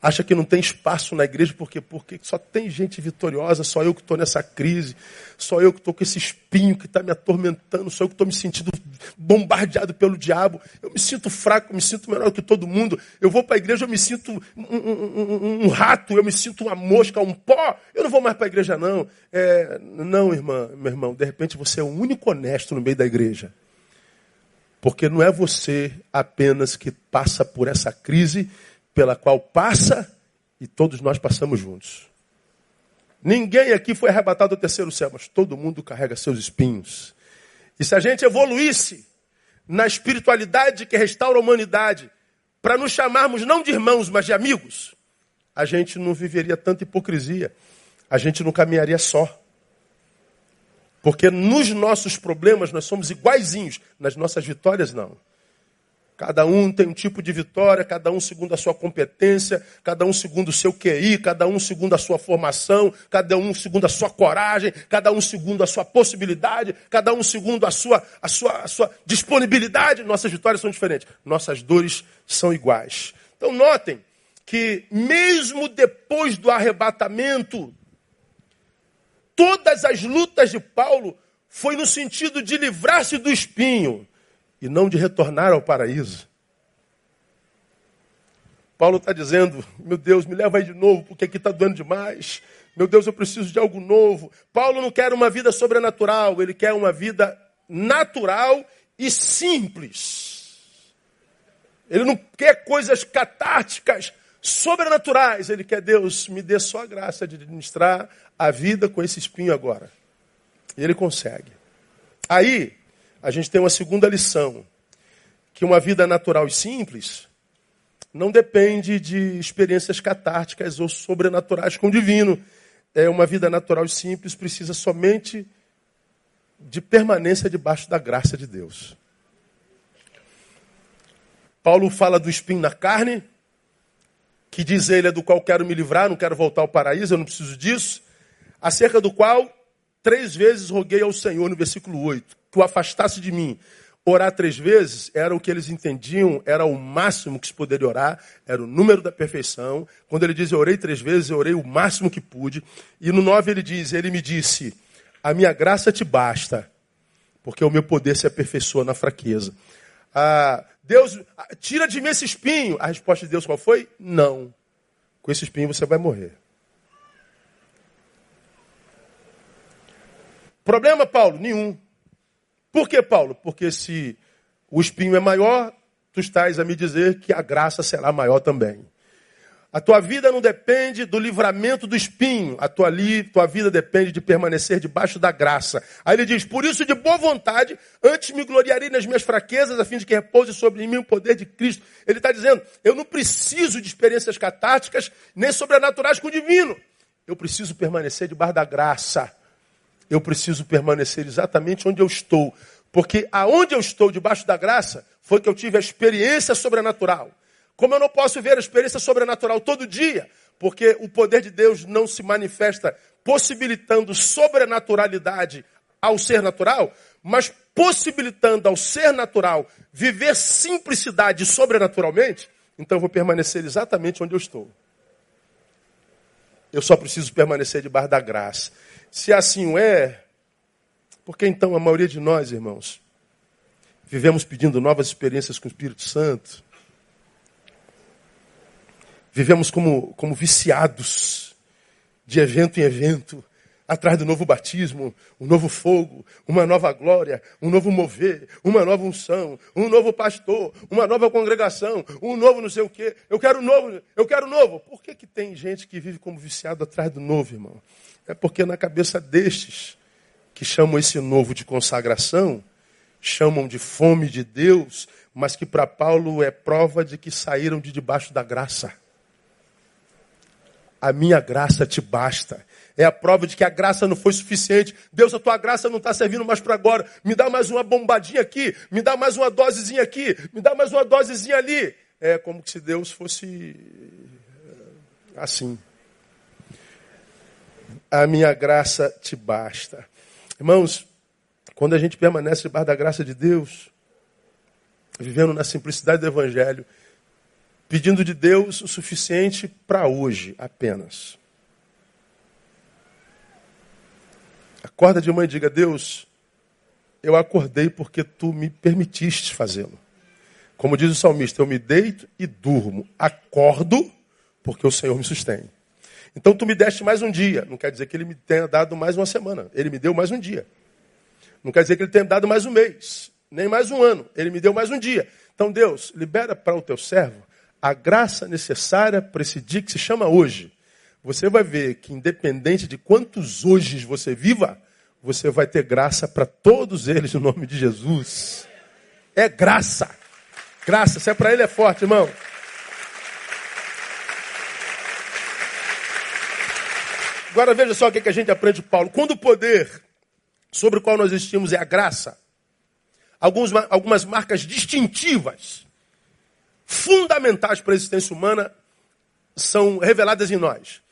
acha que não tem espaço na igreja porque porque só tem gente vitoriosa, só eu que estou nessa crise, só eu que estou com esse espinho que está me atormentando, só eu que estou me sentindo bombardeado pelo diabo, eu me sinto fraco, me sinto menor que todo mundo, eu vou para a igreja, eu me sinto um, um, um, um, rato, eu me sinto uma mosca, um pó, eu não vou mais para a igreja não. É, não, irmã, meu irmão, de repente você é o único honesto no meio da igreja. Porque não é você apenas que passa por essa crise, pela qual passa e todos nós passamos juntos. Ninguém aqui foi arrebatado ao terceiro céu, mas todo mundo carrega seus espinhos. E se a gente evoluísse na espiritualidade que restaura a humanidade, para nos chamarmos não de irmãos, mas de amigos, a gente não viveria tanta hipocrisia, a gente não caminharia só. Porque nos nossos problemas nós somos iguaizinhos, nas nossas vitórias não. Cada um tem um tipo de vitória, cada um segundo a sua competência, cada um segundo o seu QI, cada um segundo a sua formação, cada um segundo a sua coragem, cada um segundo a sua possibilidade, cada um segundo a sua, a sua, a sua disponibilidade. Nossas vitórias são diferentes, nossas dores são iguais. Então notem que mesmo depois do arrebatamento, todas as lutas de Paulo foi no sentido de livrar-se do espinho e não de retornar ao paraíso. Paulo está dizendo: meu Deus, me leva aí de novo, porque aqui está doendo demais. Meu Deus, eu preciso de algo novo. Paulo não quer uma vida sobrenatural, ele quer uma vida natural e simples. Ele não quer coisas catárticas, sobrenaturais. Ele quer, Deus, me dê só a graça de administrar a vida com esse espinho agora. E ele consegue. Aí, a gente tem uma segunda lição, que uma vida natural e simples não depende de experiências catárticas ou sobrenaturais com o divino. É uma vida natural e simples precisa somente de permanência debaixo da graça de Deus. Paulo fala do espinho na carne, que diz ele é do qual quero me livrar, não quero voltar ao paraíso, eu não preciso disso, acerca do qual três vezes roguei ao Senhor, no versículo 8 o afastasse de mim. Orar três vezes era o que eles entendiam, era o máximo que se poderia orar, era o número da perfeição. Quando ele diz eu orei três vezes, eu orei o máximo que pude. E no nove ele diz, ele me disse, a minha graça te basta, porque o meu poder se aperfeiçoa na fraqueza. Ah, Deus, tira de mim esse espinho. A resposta de Deus qual foi? Não. Com esse espinho você vai morrer. Problema, Paulo? Nenhum. Por que, Paulo? Porque se o espinho é maior, tu estás a me dizer que a graça será maior também. A tua vida não depende do livramento do espinho, a tua, li, tua vida depende de permanecer debaixo da graça. Aí ele diz: Por isso, de boa vontade, antes me gloriarei nas minhas fraquezas, a fim de que repouse sobre mim o poder de Cristo. Ele está dizendo: Eu não preciso de experiências catárticas nem sobrenaturais com o divino. Eu preciso permanecer debaixo da graça eu preciso permanecer exatamente onde eu estou. Porque aonde eu estou, debaixo da graça, foi que eu tive a experiência sobrenatural. Como eu não posso ver a experiência sobrenatural todo dia, porque o poder de Deus não se manifesta possibilitando sobrenaturalidade ao ser natural, mas possibilitando ao ser natural viver simplicidade sobrenaturalmente, então eu vou permanecer exatamente onde eu estou. Eu só preciso permanecer debaixo da graça. Se assim é, porque então a maioria de nós, irmãos, vivemos pedindo novas experiências com o Espírito Santo? Vivemos como, como viciados, de evento em evento, atrás do novo batismo, um novo fogo, uma nova glória, um novo mover, uma nova unção, um novo pastor, uma nova congregação, um novo não sei o quê. Eu quero novo, eu quero novo. Por que, que tem gente que vive como viciado atrás do novo, irmão? É porque na cabeça destes, que chamam esse novo de consagração, chamam de fome de Deus, mas que para Paulo é prova de que saíram de debaixo da graça. A minha graça te basta. É a prova de que a graça não foi suficiente. Deus, a tua graça não está servindo mais para agora. Me dá mais uma bombadinha aqui, me dá mais uma dosezinha aqui, me dá mais uma dosezinha ali. É como se Deus fosse assim a minha graça te basta. Irmãos, quando a gente permanece debaixo da graça de Deus, vivendo na simplicidade do Evangelho, pedindo de Deus o suficiente para hoje apenas. Acorda de manhã e diga: Deus, eu acordei porque tu me permitiste fazê-lo. Como diz o salmista, eu me deito e durmo, acordo porque o Senhor me sustém. Então tu me deste mais um dia, não quer dizer que ele me tenha dado mais uma semana, ele me deu mais um dia. Não quer dizer que ele tenha dado mais um mês, nem mais um ano, ele me deu mais um dia. Então Deus, libera para o teu servo a graça necessária para esse dia que se chama hoje. Você vai ver que independente de quantos hoje você viva, você vai ter graça para todos eles no nome de Jesus. É graça. Graça, se é para ele é forte, irmão. Agora veja só o que a gente aprende de Paulo. Quando o poder sobre o qual nós existimos é a graça, alguns, algumas marcas distintivas, fundamentais para a existência humana, são reveladas em nós.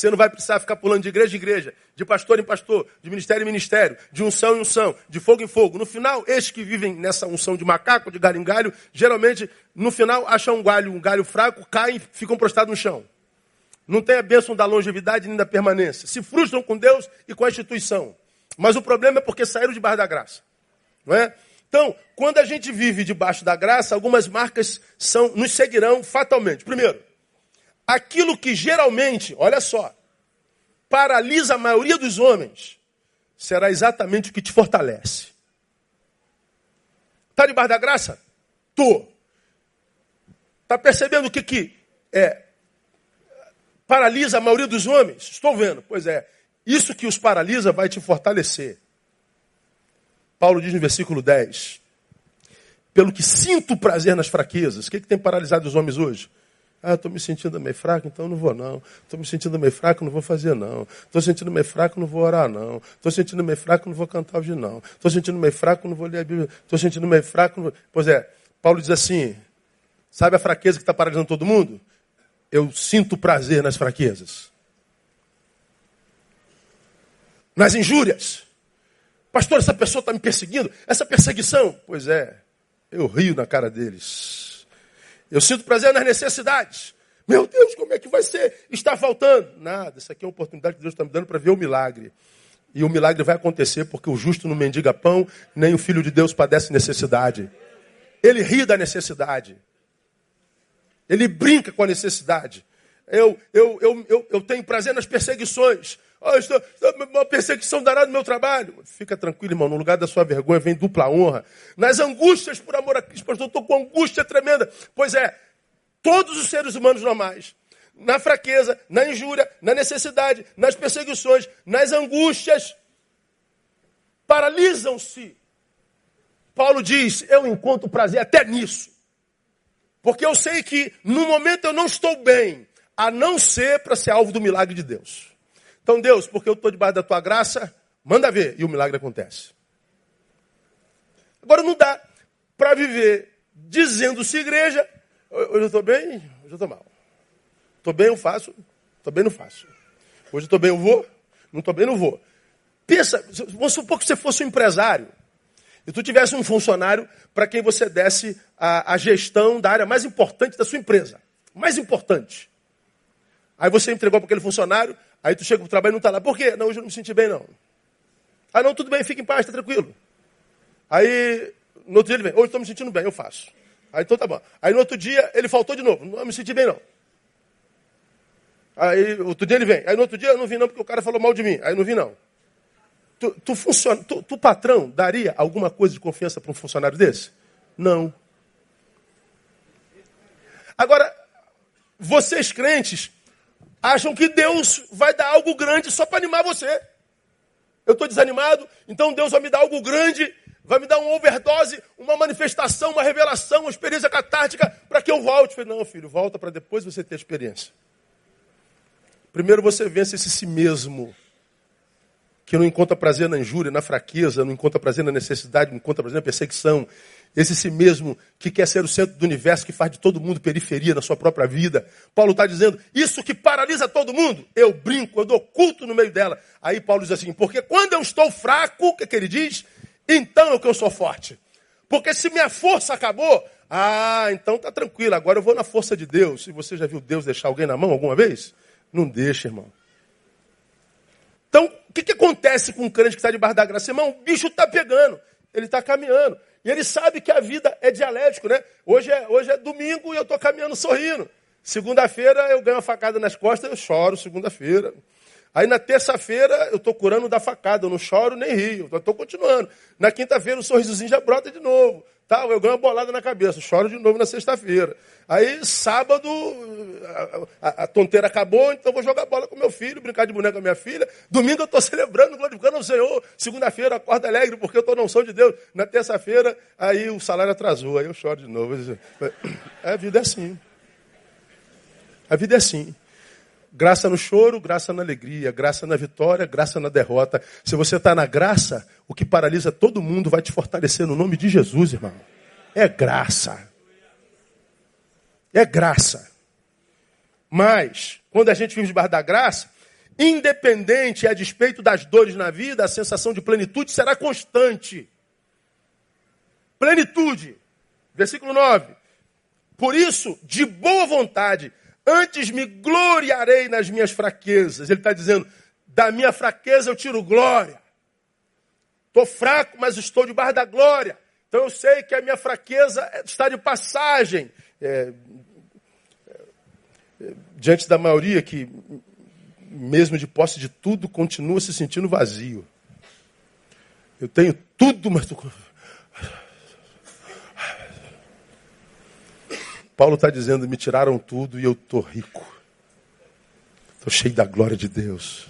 Você não vai precisar ficar pulando de igreja em igreja, de pastor em pastor, de ministério em ministério, de unção em unção, de fogo em fogo. No final, estes que vivem nessa unção de macaco, de galho em galho, geralmente, no final, acham um galho, um galho fraco, caem, ficam prostrados no chão. Não tem a bênção da longevidade nem da permanência. Se frustram com Deus e com a instituição. Mas o problema é porque saíram debaixo da graça. Não é? Então, quando a gente vive debaixo da graça, algumas marcas são, nos seguirão fatalmente. Primeiro, aquilo que geralmente, olha só, paralisa a maioria dos homens, será exatamente o que te fortalece. Está debaixo da graça? Tô. Está percebendo o que, que é, paralisa a maioria dos homens? Estou vendo. Pois é, isso que os paralisa vai te fortalecer. Paulo diz no versículo 10: Pelo que sinto prazer nas fraquezas. O que, que tem paralisado os homens hoje? Ah, estou me sentindo meio fraco, então não vou não. Estou me sentindo meio fraco, não vou fazer não. Estou sentindo meio fraco, não vou orar não. Estou sentindo meio fraco, não vou cantar hoje não. Estou sentindo meio fraco, não vou ler a Bíblia. Estou sentindo meio fraco. Vou... Pois é, Paulo diz assim: sabe a fraqueza que está paralisando todo mundo? Eu sinto prazer nas fraquezas. Nas injúrias. Pastor, essa pessoa está me perseguindo? Essa perseguição? Pois é, eu rio na cara deles. Eu sinto prazer nas necessidades. Meu Deus, como é que vai ser? Está faltando. Nada, isso aqui é uma oportunidade que Deus está me dando para ver o milagre. E o milagre vai acontecer porque o justo não mendiga pão, nem o filho de Deus padece necessidade. Ele ri da necessidade. Ele brinca com a necessidade. Eu, eu, eu, eu, eu tenho prazer nas perseguições. Oh, estou, uma perseguição dará no meu trabalho. Fica tranquilo, irmão. No lugar da sua vergonha vem dupla honra. Nas angústias por amor a Cristo, pastor, estou com angústia tremenda. Pois é, todos os seres humanos normais, na fraqueza, na injúria, na necessidade, nas perseguições, nas angústias, paralisam-se. Paulo diz: Eu encontro prazer até nisso. Porque eu sei que no momento eu não estou bem, a não ser para ser alvo do milagre de Deus. Então, Deus, porque eu estou debaixo da tua graça, manda ver. E o milagre acontece. Agora não dá para viver dizendo-se igreja, hoje eu estou bem, hoje eu estou mal. Estou bem, eu faço. Estou bem, não faço. Hoje estou bem, eu vou. Não estou bem, não vou. Pensa, vamos supor que você fosse um empresário e tu tivesse um funcionário para quem você desse a, a, gestão da área mais importante da sua empresa. Mais importante. Aí você entregou para aquele funcionário, Aí tu chega pro trabalho e não está lá. Por quê? Não, hoje eu não me senti bem, não. Ah, não, tudo bem, fica em paz, está tranquilo. Aí, no outro dia ele vem, hoje estou me sentindo bem, eu faço. Aí então tá bom. Aí no outro dia ele faltou de novo, não me senti bem, não. Aí outro dia ele vem. Aí no outro dia eu não vim, não, porque o cara falou mal de mim. Aí eu não vim, não. Tu, tu, funciona, tu, tu patrão, daria alguma coisa de confiança para um funcionário desse? Não. Agora, vocês crentes acham que Deus vai dar algo grande só para animar você. Eu estou desanimado, então Deus vai me dar algo grande, vai me dar uma overdose, uma manifestação, uma revelação, uma experiência catártica para que eu volte. Falei, não, filho, volta para depois você ter experiência. Primeiro você vence esse si mesmo, que não encontra prazer na injúria, na fraqueza, não encontra prazer na necessidade, não encontra prazer na perseguição, esse si mesmo que quer ser o centro do universo, que faz de todo mundo periferia na sua própria vida. Paulo está dizendo, isso que paralisa todo mundo, eu brinco, eu dou culto no meio dela. Aí Paulo diz assim, porque quando eu estou fraco, o que, que ele diz? Então é que eu sou forte. Porque se minha força acabou, Ah, então tá tranquilo, agora eu vou na força de Deus. E você já viu Deus deixar alguém na mão alguma vez? Não deixa, irmão. Então, o que, que acontece com um crente que está debaixo da graça? Irmão, o bicho está pegando, ele está caminhando. E ele sabe que a vida é dialético, né? Hoje é, hoje é domingo e eu estou caminhando sorrindo. Segunda-feira eu ganho uma facada nas costas, eu choro segunda-feira. Aí na terça-feira eu estou curando da facada, eu não choro nem rio, estou continuando. Na quinta-feira o sorrisozinho já brota de novo. Tá, eu ganho uma bolada na cabeça, choro de novo na sexta-feira. Aí sábado a, a, a, tonteira acabou, então vou jogar bola com meu filho, brincar de boneca com minha filha. Domingo eu estou celebrando, glorificando o Senhor. Segunda-feira acordo alegre porque eu estou na unção de Deus. Na terça-feira aí o salário atrasou, aí eu choro de novo. A vida é assim. A vida é assim. Graça no choro, graça na alegria, graça na vitória, graça na derrota. Se você está na graça, o que paralisa todo mundo vai te fortalecer no nome de Jesus, irmão. É graça. É graça. Mas, quando a gente vive debaixo da graça, independente e a despeito das dores na vida, a sensação de plenitude será constante. Plenitude. Versículo 9. Por isso, de boa vontade, Antes me gloriarei nas minhas fraquezas. Ele está dizendo: da minha fraqueza eu tiro glória. Estou fraco, mas estou debaixo da glória. Então eu sei que a minha fraqueza está de passagem. É, é, diante da maioria que, mesmo de posse de tudo, continua se sentindo vazio. Eu tenho tudo, mas estou Paulo está dizendo: me tiraram tudo e eu estou rico. Estou cheio da glória de Deus.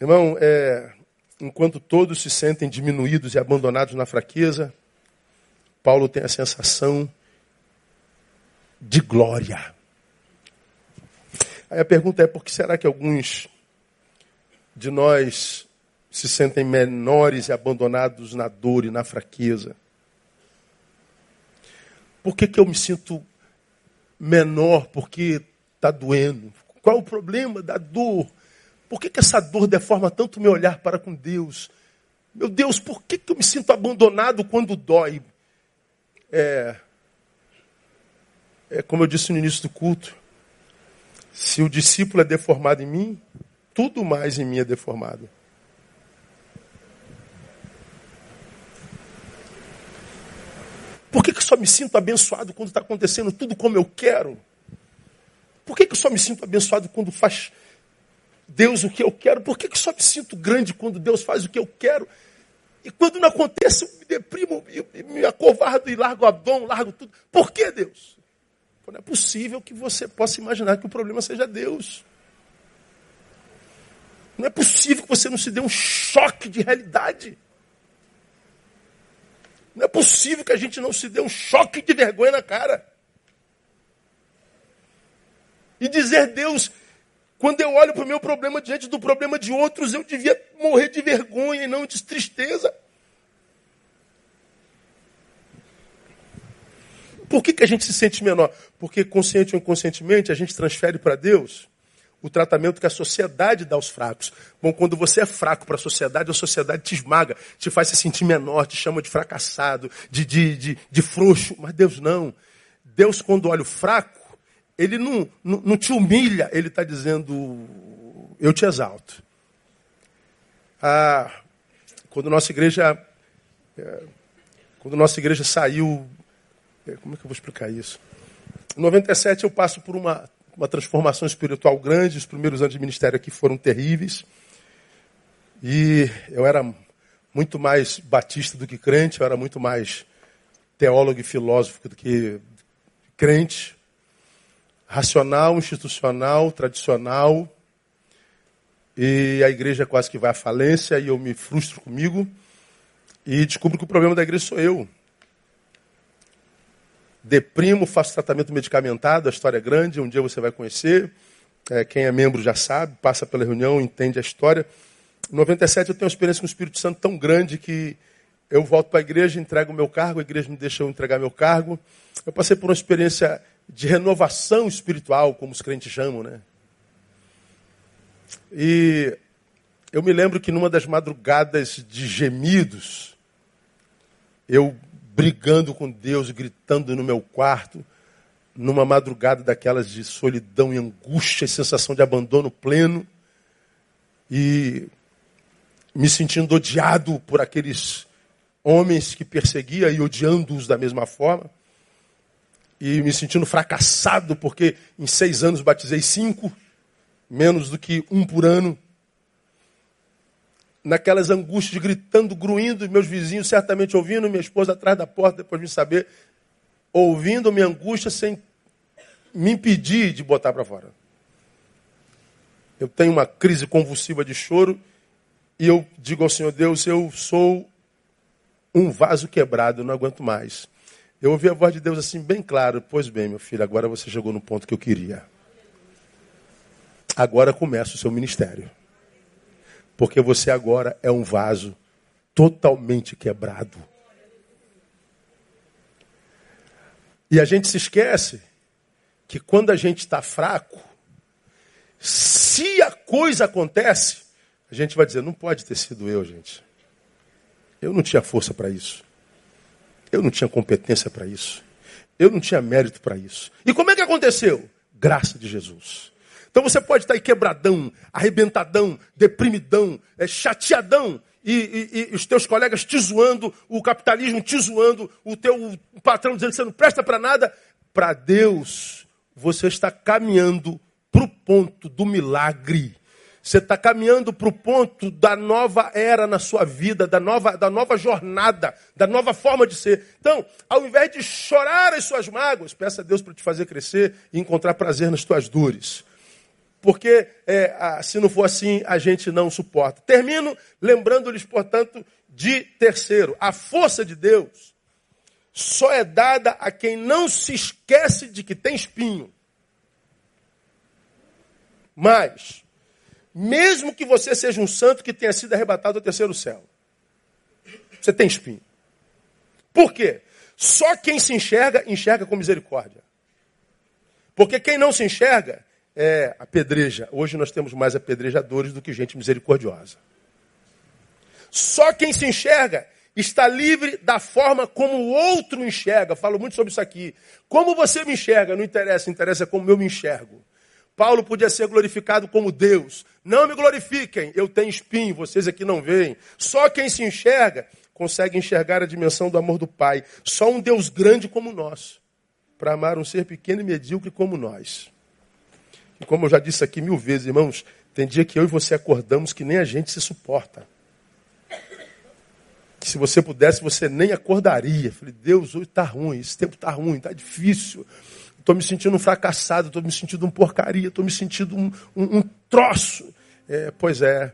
Irmão, é, enquanto todos se sentem diminuídos e abandonados na fraqueza, Paulo tem a sensação de glória. Aí a pergunta é: por que será que alguns de nós se sentem menores e abandonados na dor e na fraqueza? Por que, que eu me sinto menor? Porque está doendo. Qual o problema da dor? Por que, que essa dor deforma tanto meu olhar para com Deus? Meu Deus, por que, que eu me sinto abandonado quando dói? É, é como eu disse no início do culto. Se o discípulo é deformado em mim, tudo mais em mim é deformado. Por que, que só me sinto abençoado quando está acontecendo tudo como eu quero? Por que, que só me sinto abençoado quando faz Deus o que eu quero? Por que, que só me sinto grande quando Deus faz o que eu quero? E quando não acontece, eu me deprimo, eu me acovardo e largo a dom, largo tudo. Por que Deus? Não é possível que você possa imaginar que o problema seja Deus. Não é possível que você não se dê um choque de realidade. Não é possível que a gente não se dê um choque de vergonha na cara. E dizer, Deus, quando eu olho para o meu problema diante do problema de outros, eu devia morrer de vergonha e não de tristeza. Por que, que a gente se sente menor? Porque consciente ou inconscientemente a gente transfere para Deus o tratamento que a sociedade dá aos fracos. Bom, quando você é fraco para a sociedade, a sociedade te esmaga, te faz se sentir menor, te chama de fracassado, de, de, de, de frouxo. Mas Deus não. Deus, quando olha o fraco, ele não, não, não te humilha, ele está dizendo, eu te exalto. Ah, quando nossa igreja. É, quando nossa igreja saiu. É, como é que eu vou explicar isso? Em 97 eu passo por uma uma transformação espiritual grande. Os primeiros anos de ministério aqui foram terríveis. E eu era muito mais batista do que crente, eu era muito mais teólogo e filósofo do que crente. Racional, institucional, tradicional. E a igreja quase que vai à falência e eu me frustro comigo. E descubro que o problema da igreja sou eu deprimo, faço tratamento medicamentado, a história é grande, um dia você vai conhecer. É, quem é membro já sabe, passa pela reunião, entende a história. Em 97 eu tenho uma experiência com o Espírito Santo tão grande que eu volto para a igreja, entrego o meu cargo, a igreja me deixou entregar meu cargo. Eu passei por uma experiência de renovação espiritual, como os crentes chamam, né? E eu me lembro que numa das madrugadas de gemidos, eu brigando com Deus, gritando no meu quarto, numa madrugada daquelas de solidão e angústia e sensação de abandono pleno, e me sentindo odiado por aqueles homens que perseguia e odiando-os da mesma forma, e me sentindo fracassado porque em seis anos batizei cinco, menos do que um por ano, naquelas angústias, gritando, gruindo, meus vizinhos certamente ouvindo, minha esposa atrás da porta, depois de me saber, ouvindo minha angústia sem me impedir de botar para fora. Eu tenho uma crise convulsiva de choro e eu digo ao Senhor Deus, eu sou um vaso quebrado, não aguento mais. Eu ouvi a voz de Deus assim bem claro, pois bem, meu filho, agora você chegou no ponto que eu queria. Agora começa o seu ministério. Porque você agora é um vaso totalmente quebrado. E a gente se esquece que quando a gente está fraco, se a coisa acontece, a gente vai dizer: não pode ter sido eu, gente. Eu não tinha força para isso. Eu não tinha competência para isso. Eu não tinha mérito para isso. E como é que aconteceu? Graça de Jesus. Então você pode estar aí quebradão, arrebentadão, deprimidão, é, chateadão, e, e, e, os teus colegas te zoando, o capitalismo te zoando, o teu patrão dizendo que você não presta para nada. Para Deus, você está caminhando para o ponto do milagre. Você está caminhando para o ponto da nova era na sua vida, da nova, da nova jornada, da nova forma de ser. Então, ao invés de chorar as suas mágoas, peça a Deus para te fazer crescer e encontrar prazer nas tuas dores porque é, se não for assim, a gente não suporta. Termino lembrando-lhes, portanto, de terceiro: a força de Deus só é dada a quem não se esquece de que tem espinho. Mas, mesmo que você seja um santo que tenha sido arrebatado ao terceiro céu, você tem espinho. Por quê? Só quem se enxerga, enxerga com misericórdia. Porque quem não se enxerga, é apedreja. Hoje nós temos mais apedrejadores do que gente misericordiosa. Só quem se enxerga está livre da forma como o outro enxerga. Falo muito sobre isso aqui. Como você me enxerga, não interessa, interessa como eu me enxergo. Paulo podia ser glorificado como Deus. Não me glorifiquem, eu tenho espinho, vocês aqui não veem. Só quem se enxerga consegue enxergar a dimensão do amor do Pai. Só um Deus grande como nosso, para amar um ser pequeno e medíocre como nós. Como eu já disse aqui mil vezes, irmãos, tem dia que eu e você acordamos que nem a gente se suporta. Que se você pudesse, você nem acordaria. Falei, Deus, hoje está ruim, esse tempo está ruim, está difícil. Estou me sentindo um fracassado, estou me sentindo um porcaria, estou me sentindo um, um, um troço. É, pois é,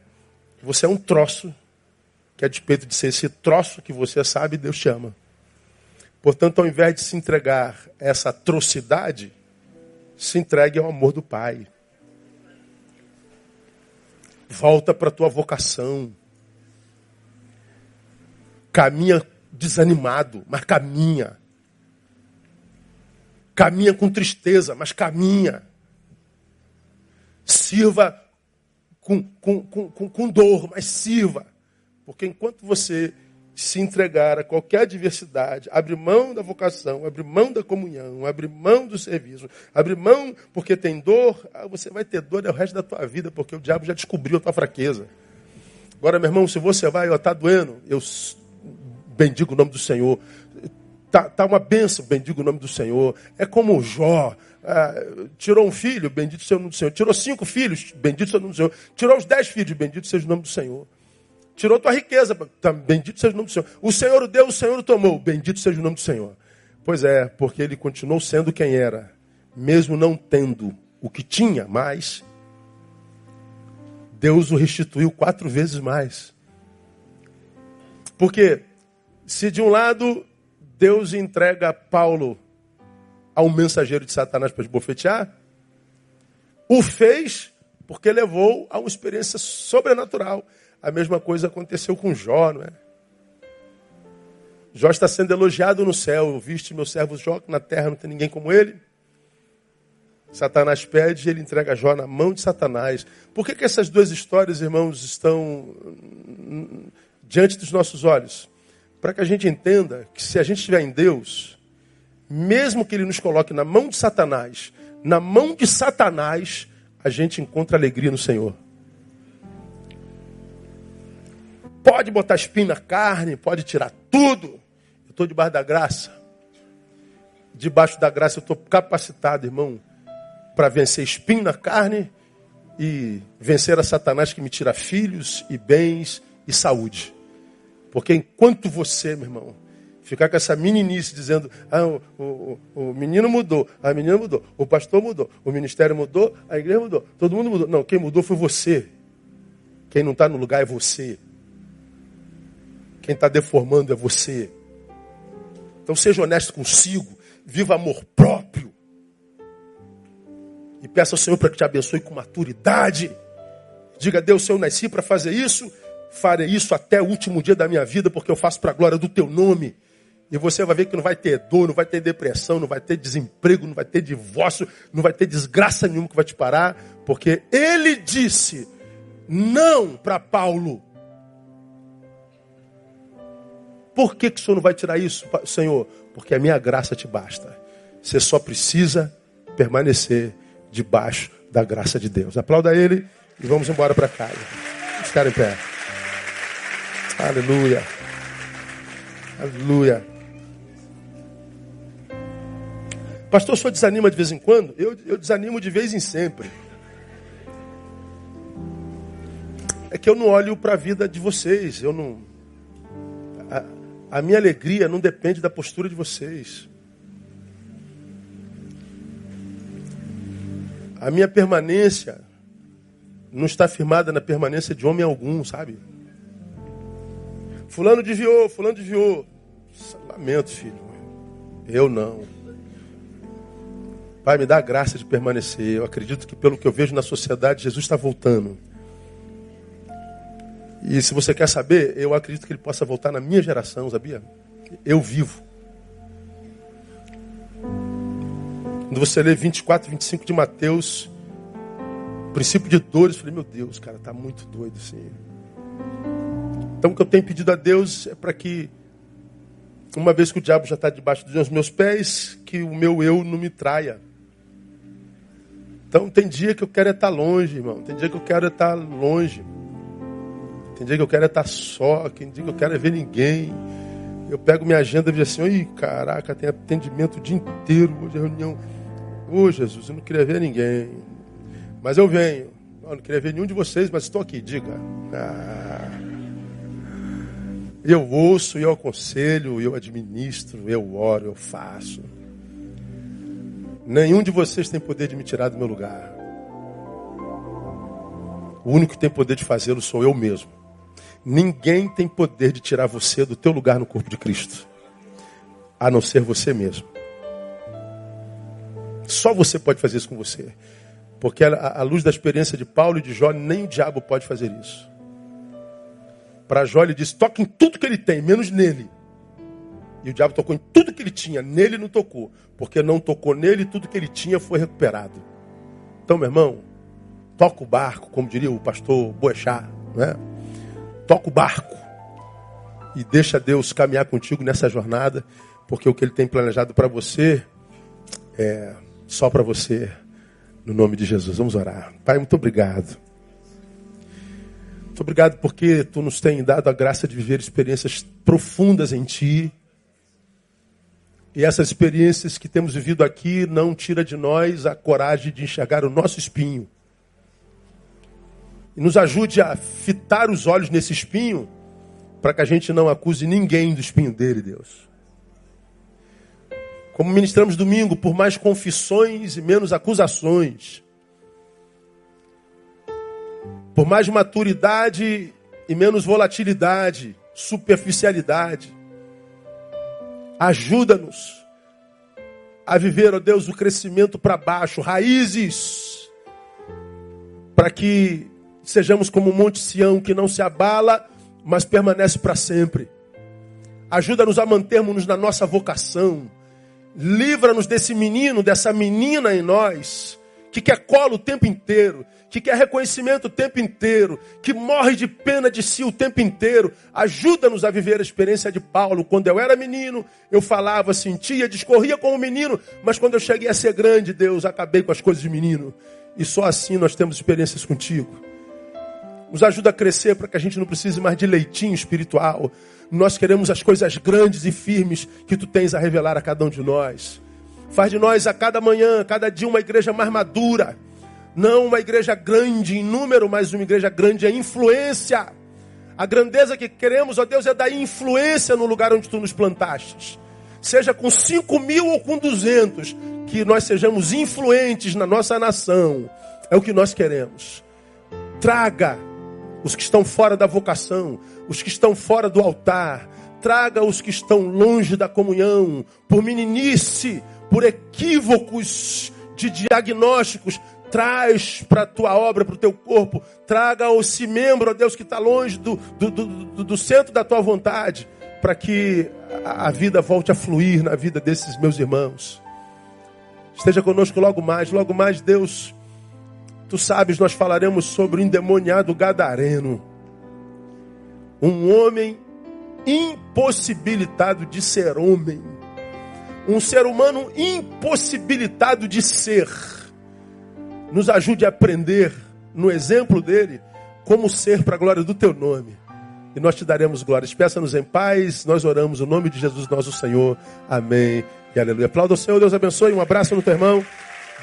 você é um troço, que a despeito de ser esse troço que você sabe, Deus te ama. Portanto, ao invés de se entregar a essa atrocidade, se entregue ao amor do Pai. Volta para a tua vocação. Caminha desanimado, mas caminha. Caminha com tristeza, mas caminha. Sirva com, com, com, com dor, mas sirva. Porque enquanto você se entregar a qualquer adversidade, abrir mão da vocação, abrir mão da comunhão, abrir mão do serviço, abrir mão porque tem dor, ah, você vai ter dor o resto da tua vida, porque o diabo já descobriu a tua fraqueza. Agora, meu irmão, se você vai, está doendo, eu bendigo o nome do Senhor. Está tá uma benção, bendigo o nome do Senhor. É como Jó. Ah, tirou um filho, bendito seja o nome do Senhor. Tirou cinco filhos, bendito seja o nome do Senhor. Tirou os dez filhos, bendito seja o nome do Senhor. Tirou tua riqueza. Tá, bendito seja o nome do Senhor. O Senhor o deu, o Senhor o tomou. Bendito seja o nome do Senhor. Pois é, porque ele continuou sendo quem era, mesmo não tendo o que tinha mais. Deus o restituiu quatro vezes mais. Porque se de um lado Deus entrega Paulo ao mensageiro de Satanás para esbofetear, o fez porque levou a uma experiência sobrenatural. A mesma coisa aconteceu com Jó, não é? Jó está sendo elogiado no céu. Viste meu servo Jó, que na terra não tem ninguém como ele. Satanás pede e ele entrega Jó na mão de Satanás. Por que, que essas duas histórias, irmãos, estão diante dos nossos olhos? para que a gente entenda que se a gente estiver em Deus, mesmo que Ele nos coloque na mão de Satanás, na mão de Satanás, a gente encontra alegria no Senhor. Pode botar espinho na carne, pode tirar tudo. Eu estou debaixo da graça. Debaixo da graça eu estou capacitado, irmão, para vencer espinho na carne e vencer a Satanás que me tira filhos e bens e saúde. Porque enquanto você, meu irmão, ficar com essa meninice dizendo, ah, o, o, o, menino mudou, a menina mudou, o pastor mudou, o ministério mudou, a igreja mudou, todo mundo mudou. Não, quem mudou foi você. Quem não está no lugar é você. Quem está deformando é você. Então seja honesto consigo, viva amor próprio. E peça ao Senhor para que te abençoe com maturidade. Diga, Deus, eu nasci para fazer isso, farei isso até o último dia da minha vida, porque eu faço para a glória do teu nome. E você vai ver que não vai ter dor, não vai ter depressão, não vai ter desemprego, não vai ter divórcio, não vai ter desgraça nenhuma que vai te parar, porque ele disse não para Paulo. Por que, que o Senhor não vai tirar isso, Senhor? Porque a minha graça te basta. Você só precisa permanecer debaixo da graça de Deus. Aplauda ele e vamos embora para casa. Vamos ficar em pé. Aleluia. Aleluia. Pastor, o senhor desanima de vez em quando? Eu, eu desanimo de vez em sempre. É que eu não olho para a vida de vocês. Eu não. A, minha alegria não depende da postura de vocês. A minha permanência não está firmada na permanência de homem algum, sabe? Fulano desviou, fulano desviou. Lamento, filho. Eu não. Pai, me dá a graça de permanecer. Eu acredito que pelo que eu vejo na sociedade, Jesus está voltando. E se você quer saber, eu acredito que ele possa voltar na minha geração, sabia? Eu vivo. Quando você lê 24, 25 de Mateus, princípio de dores, eu falei, meu Deus, cara, tá muito doido assim. Então o que eu tenho pedido a Deus é para que, uma vez que o diabo já está debaixo dos meus pés, que o meu eu não me traia. Então tem dia que eu quero estar longe, irmão. Tem dia que eu quero estar longe. Tem dia que eu quero estar só. Tem dia que eu quero ver ninguém. Eu pego minha agenda e digo assim, oi, caraca, tem atendimento o dia inteiro, hoje é reunião. Ô Jesus, eu não queria ver ninguém. Mas eu venho. Eu não queria ver nenhum de vocês, mas estou aqui, diga. Ah. Eu ouço, eu aconselho, eu administro, eu oro, eu faço. Nenhum de vocês tem poder de me tirar do meu lugar. O único que tem poder de fazê-lo sou eu mesmo. Ninguém tem poder de tirar você do teu lugar no corpo de Cristo, a não ser você mesmo. Só você pode fazer isso com você. Porque à luz da experiência de Paulo e de Jó, nem o diabo pode fazer isso. Para Jó ele disse: toca em tudo que ele tem, menos nele. E o diabo tocou em tudo que ele tinha, nele não tocou. Porque não tocou nele, tudo que ele tinha foi recuperado. Então, meu irmão, toca o barco, como diria o pastor Boechat, né? Toca o barco e deixa Deus caminhar contigo nessa jornada, porque o que ele tem planejado para você é só para você, no nome de Jesus. Vamos orar. Pai, muito obrigado. Muito obrigado porque tu nos tem dado a graça de viver experiências profundas em ti. E essas experiências que temos vivido aqui não tira de nós a coragem de enxergar o nosso espinho. E nos ajude a fitar os olhos nesse espinho, para que a gente não acuse ninguém do espinho dele, Deus. Como ministramos domingo, por mais confissões e menos acusações por mais maturidade e menos volatilidade, superficialidade. Ajuda-nos a viver, ó Deus, o crescimento para baixo, raízes, para que sejamos como o Monte Sião, que não se abala, mas permanece para sempre. Ajuda-nos a mantermos-nos na nossa vocação. Livra-nos desse menino, dessa menina em nós, que quer colo o tempo inteiro, que quer reconhecimento o tempo inteiro, que morre de pena de si o tempo inteiro. Ajuda-nos a viver a experiência de Paulo. Quando eu era menino, eu falava, sentia, discorria como menino, mas quando eu cheguei a ser grande, Deus, acabei com as coisas de menino. E só assim nós temos experiências contigo. Nos ajuda a crescer para que a gente não precise mais de leitinho espiritual. Nós queremos as coisas grandes e firmes que tu tens a revelar a cada um de nós. Faz de nós a cada manhã, a cada dia, uma igreja mais madura. Não uma igreja grande em número, mas uma igreja grande em influência. A grandeza que queremos, ó Deus, é dar influência no lugar onde tu nos plantaste. Seja com 5 mil ou com 200, que nós sejamos influentes na nossa nação. É o que nós queremos. Traga os que estão fora da vocação, os que estão fora do altar. Traga os que estão longe da comunhão, por meninice, por equívocos de diagnósticos. Traz para a tua obra, para o teu corpo. Traga esse membro, ó Deus, que está longe do, do, do, do, centro da tua vontade, para que a vida volte a fluir na vida desses meus irmãos. Esteja conosco logo mais, logo mais, Deus Tu sabes, nós falaremos sobre o endemoniado gadareno. Um homem impossibilitado de ser homem. Um ser humano impossibilitado de ser. Nos ajude a aprender, no exemplo dele, como ser para a glória do teu nome. E nós te daremos glória. Peça-nos em paz, nós oramos o no nome de Jesus, nosso Senhor. Amém e aleluia. Aplauda o Senhor, Deus abençoe. Um abraço no teu irmão.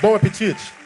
Bom apetite.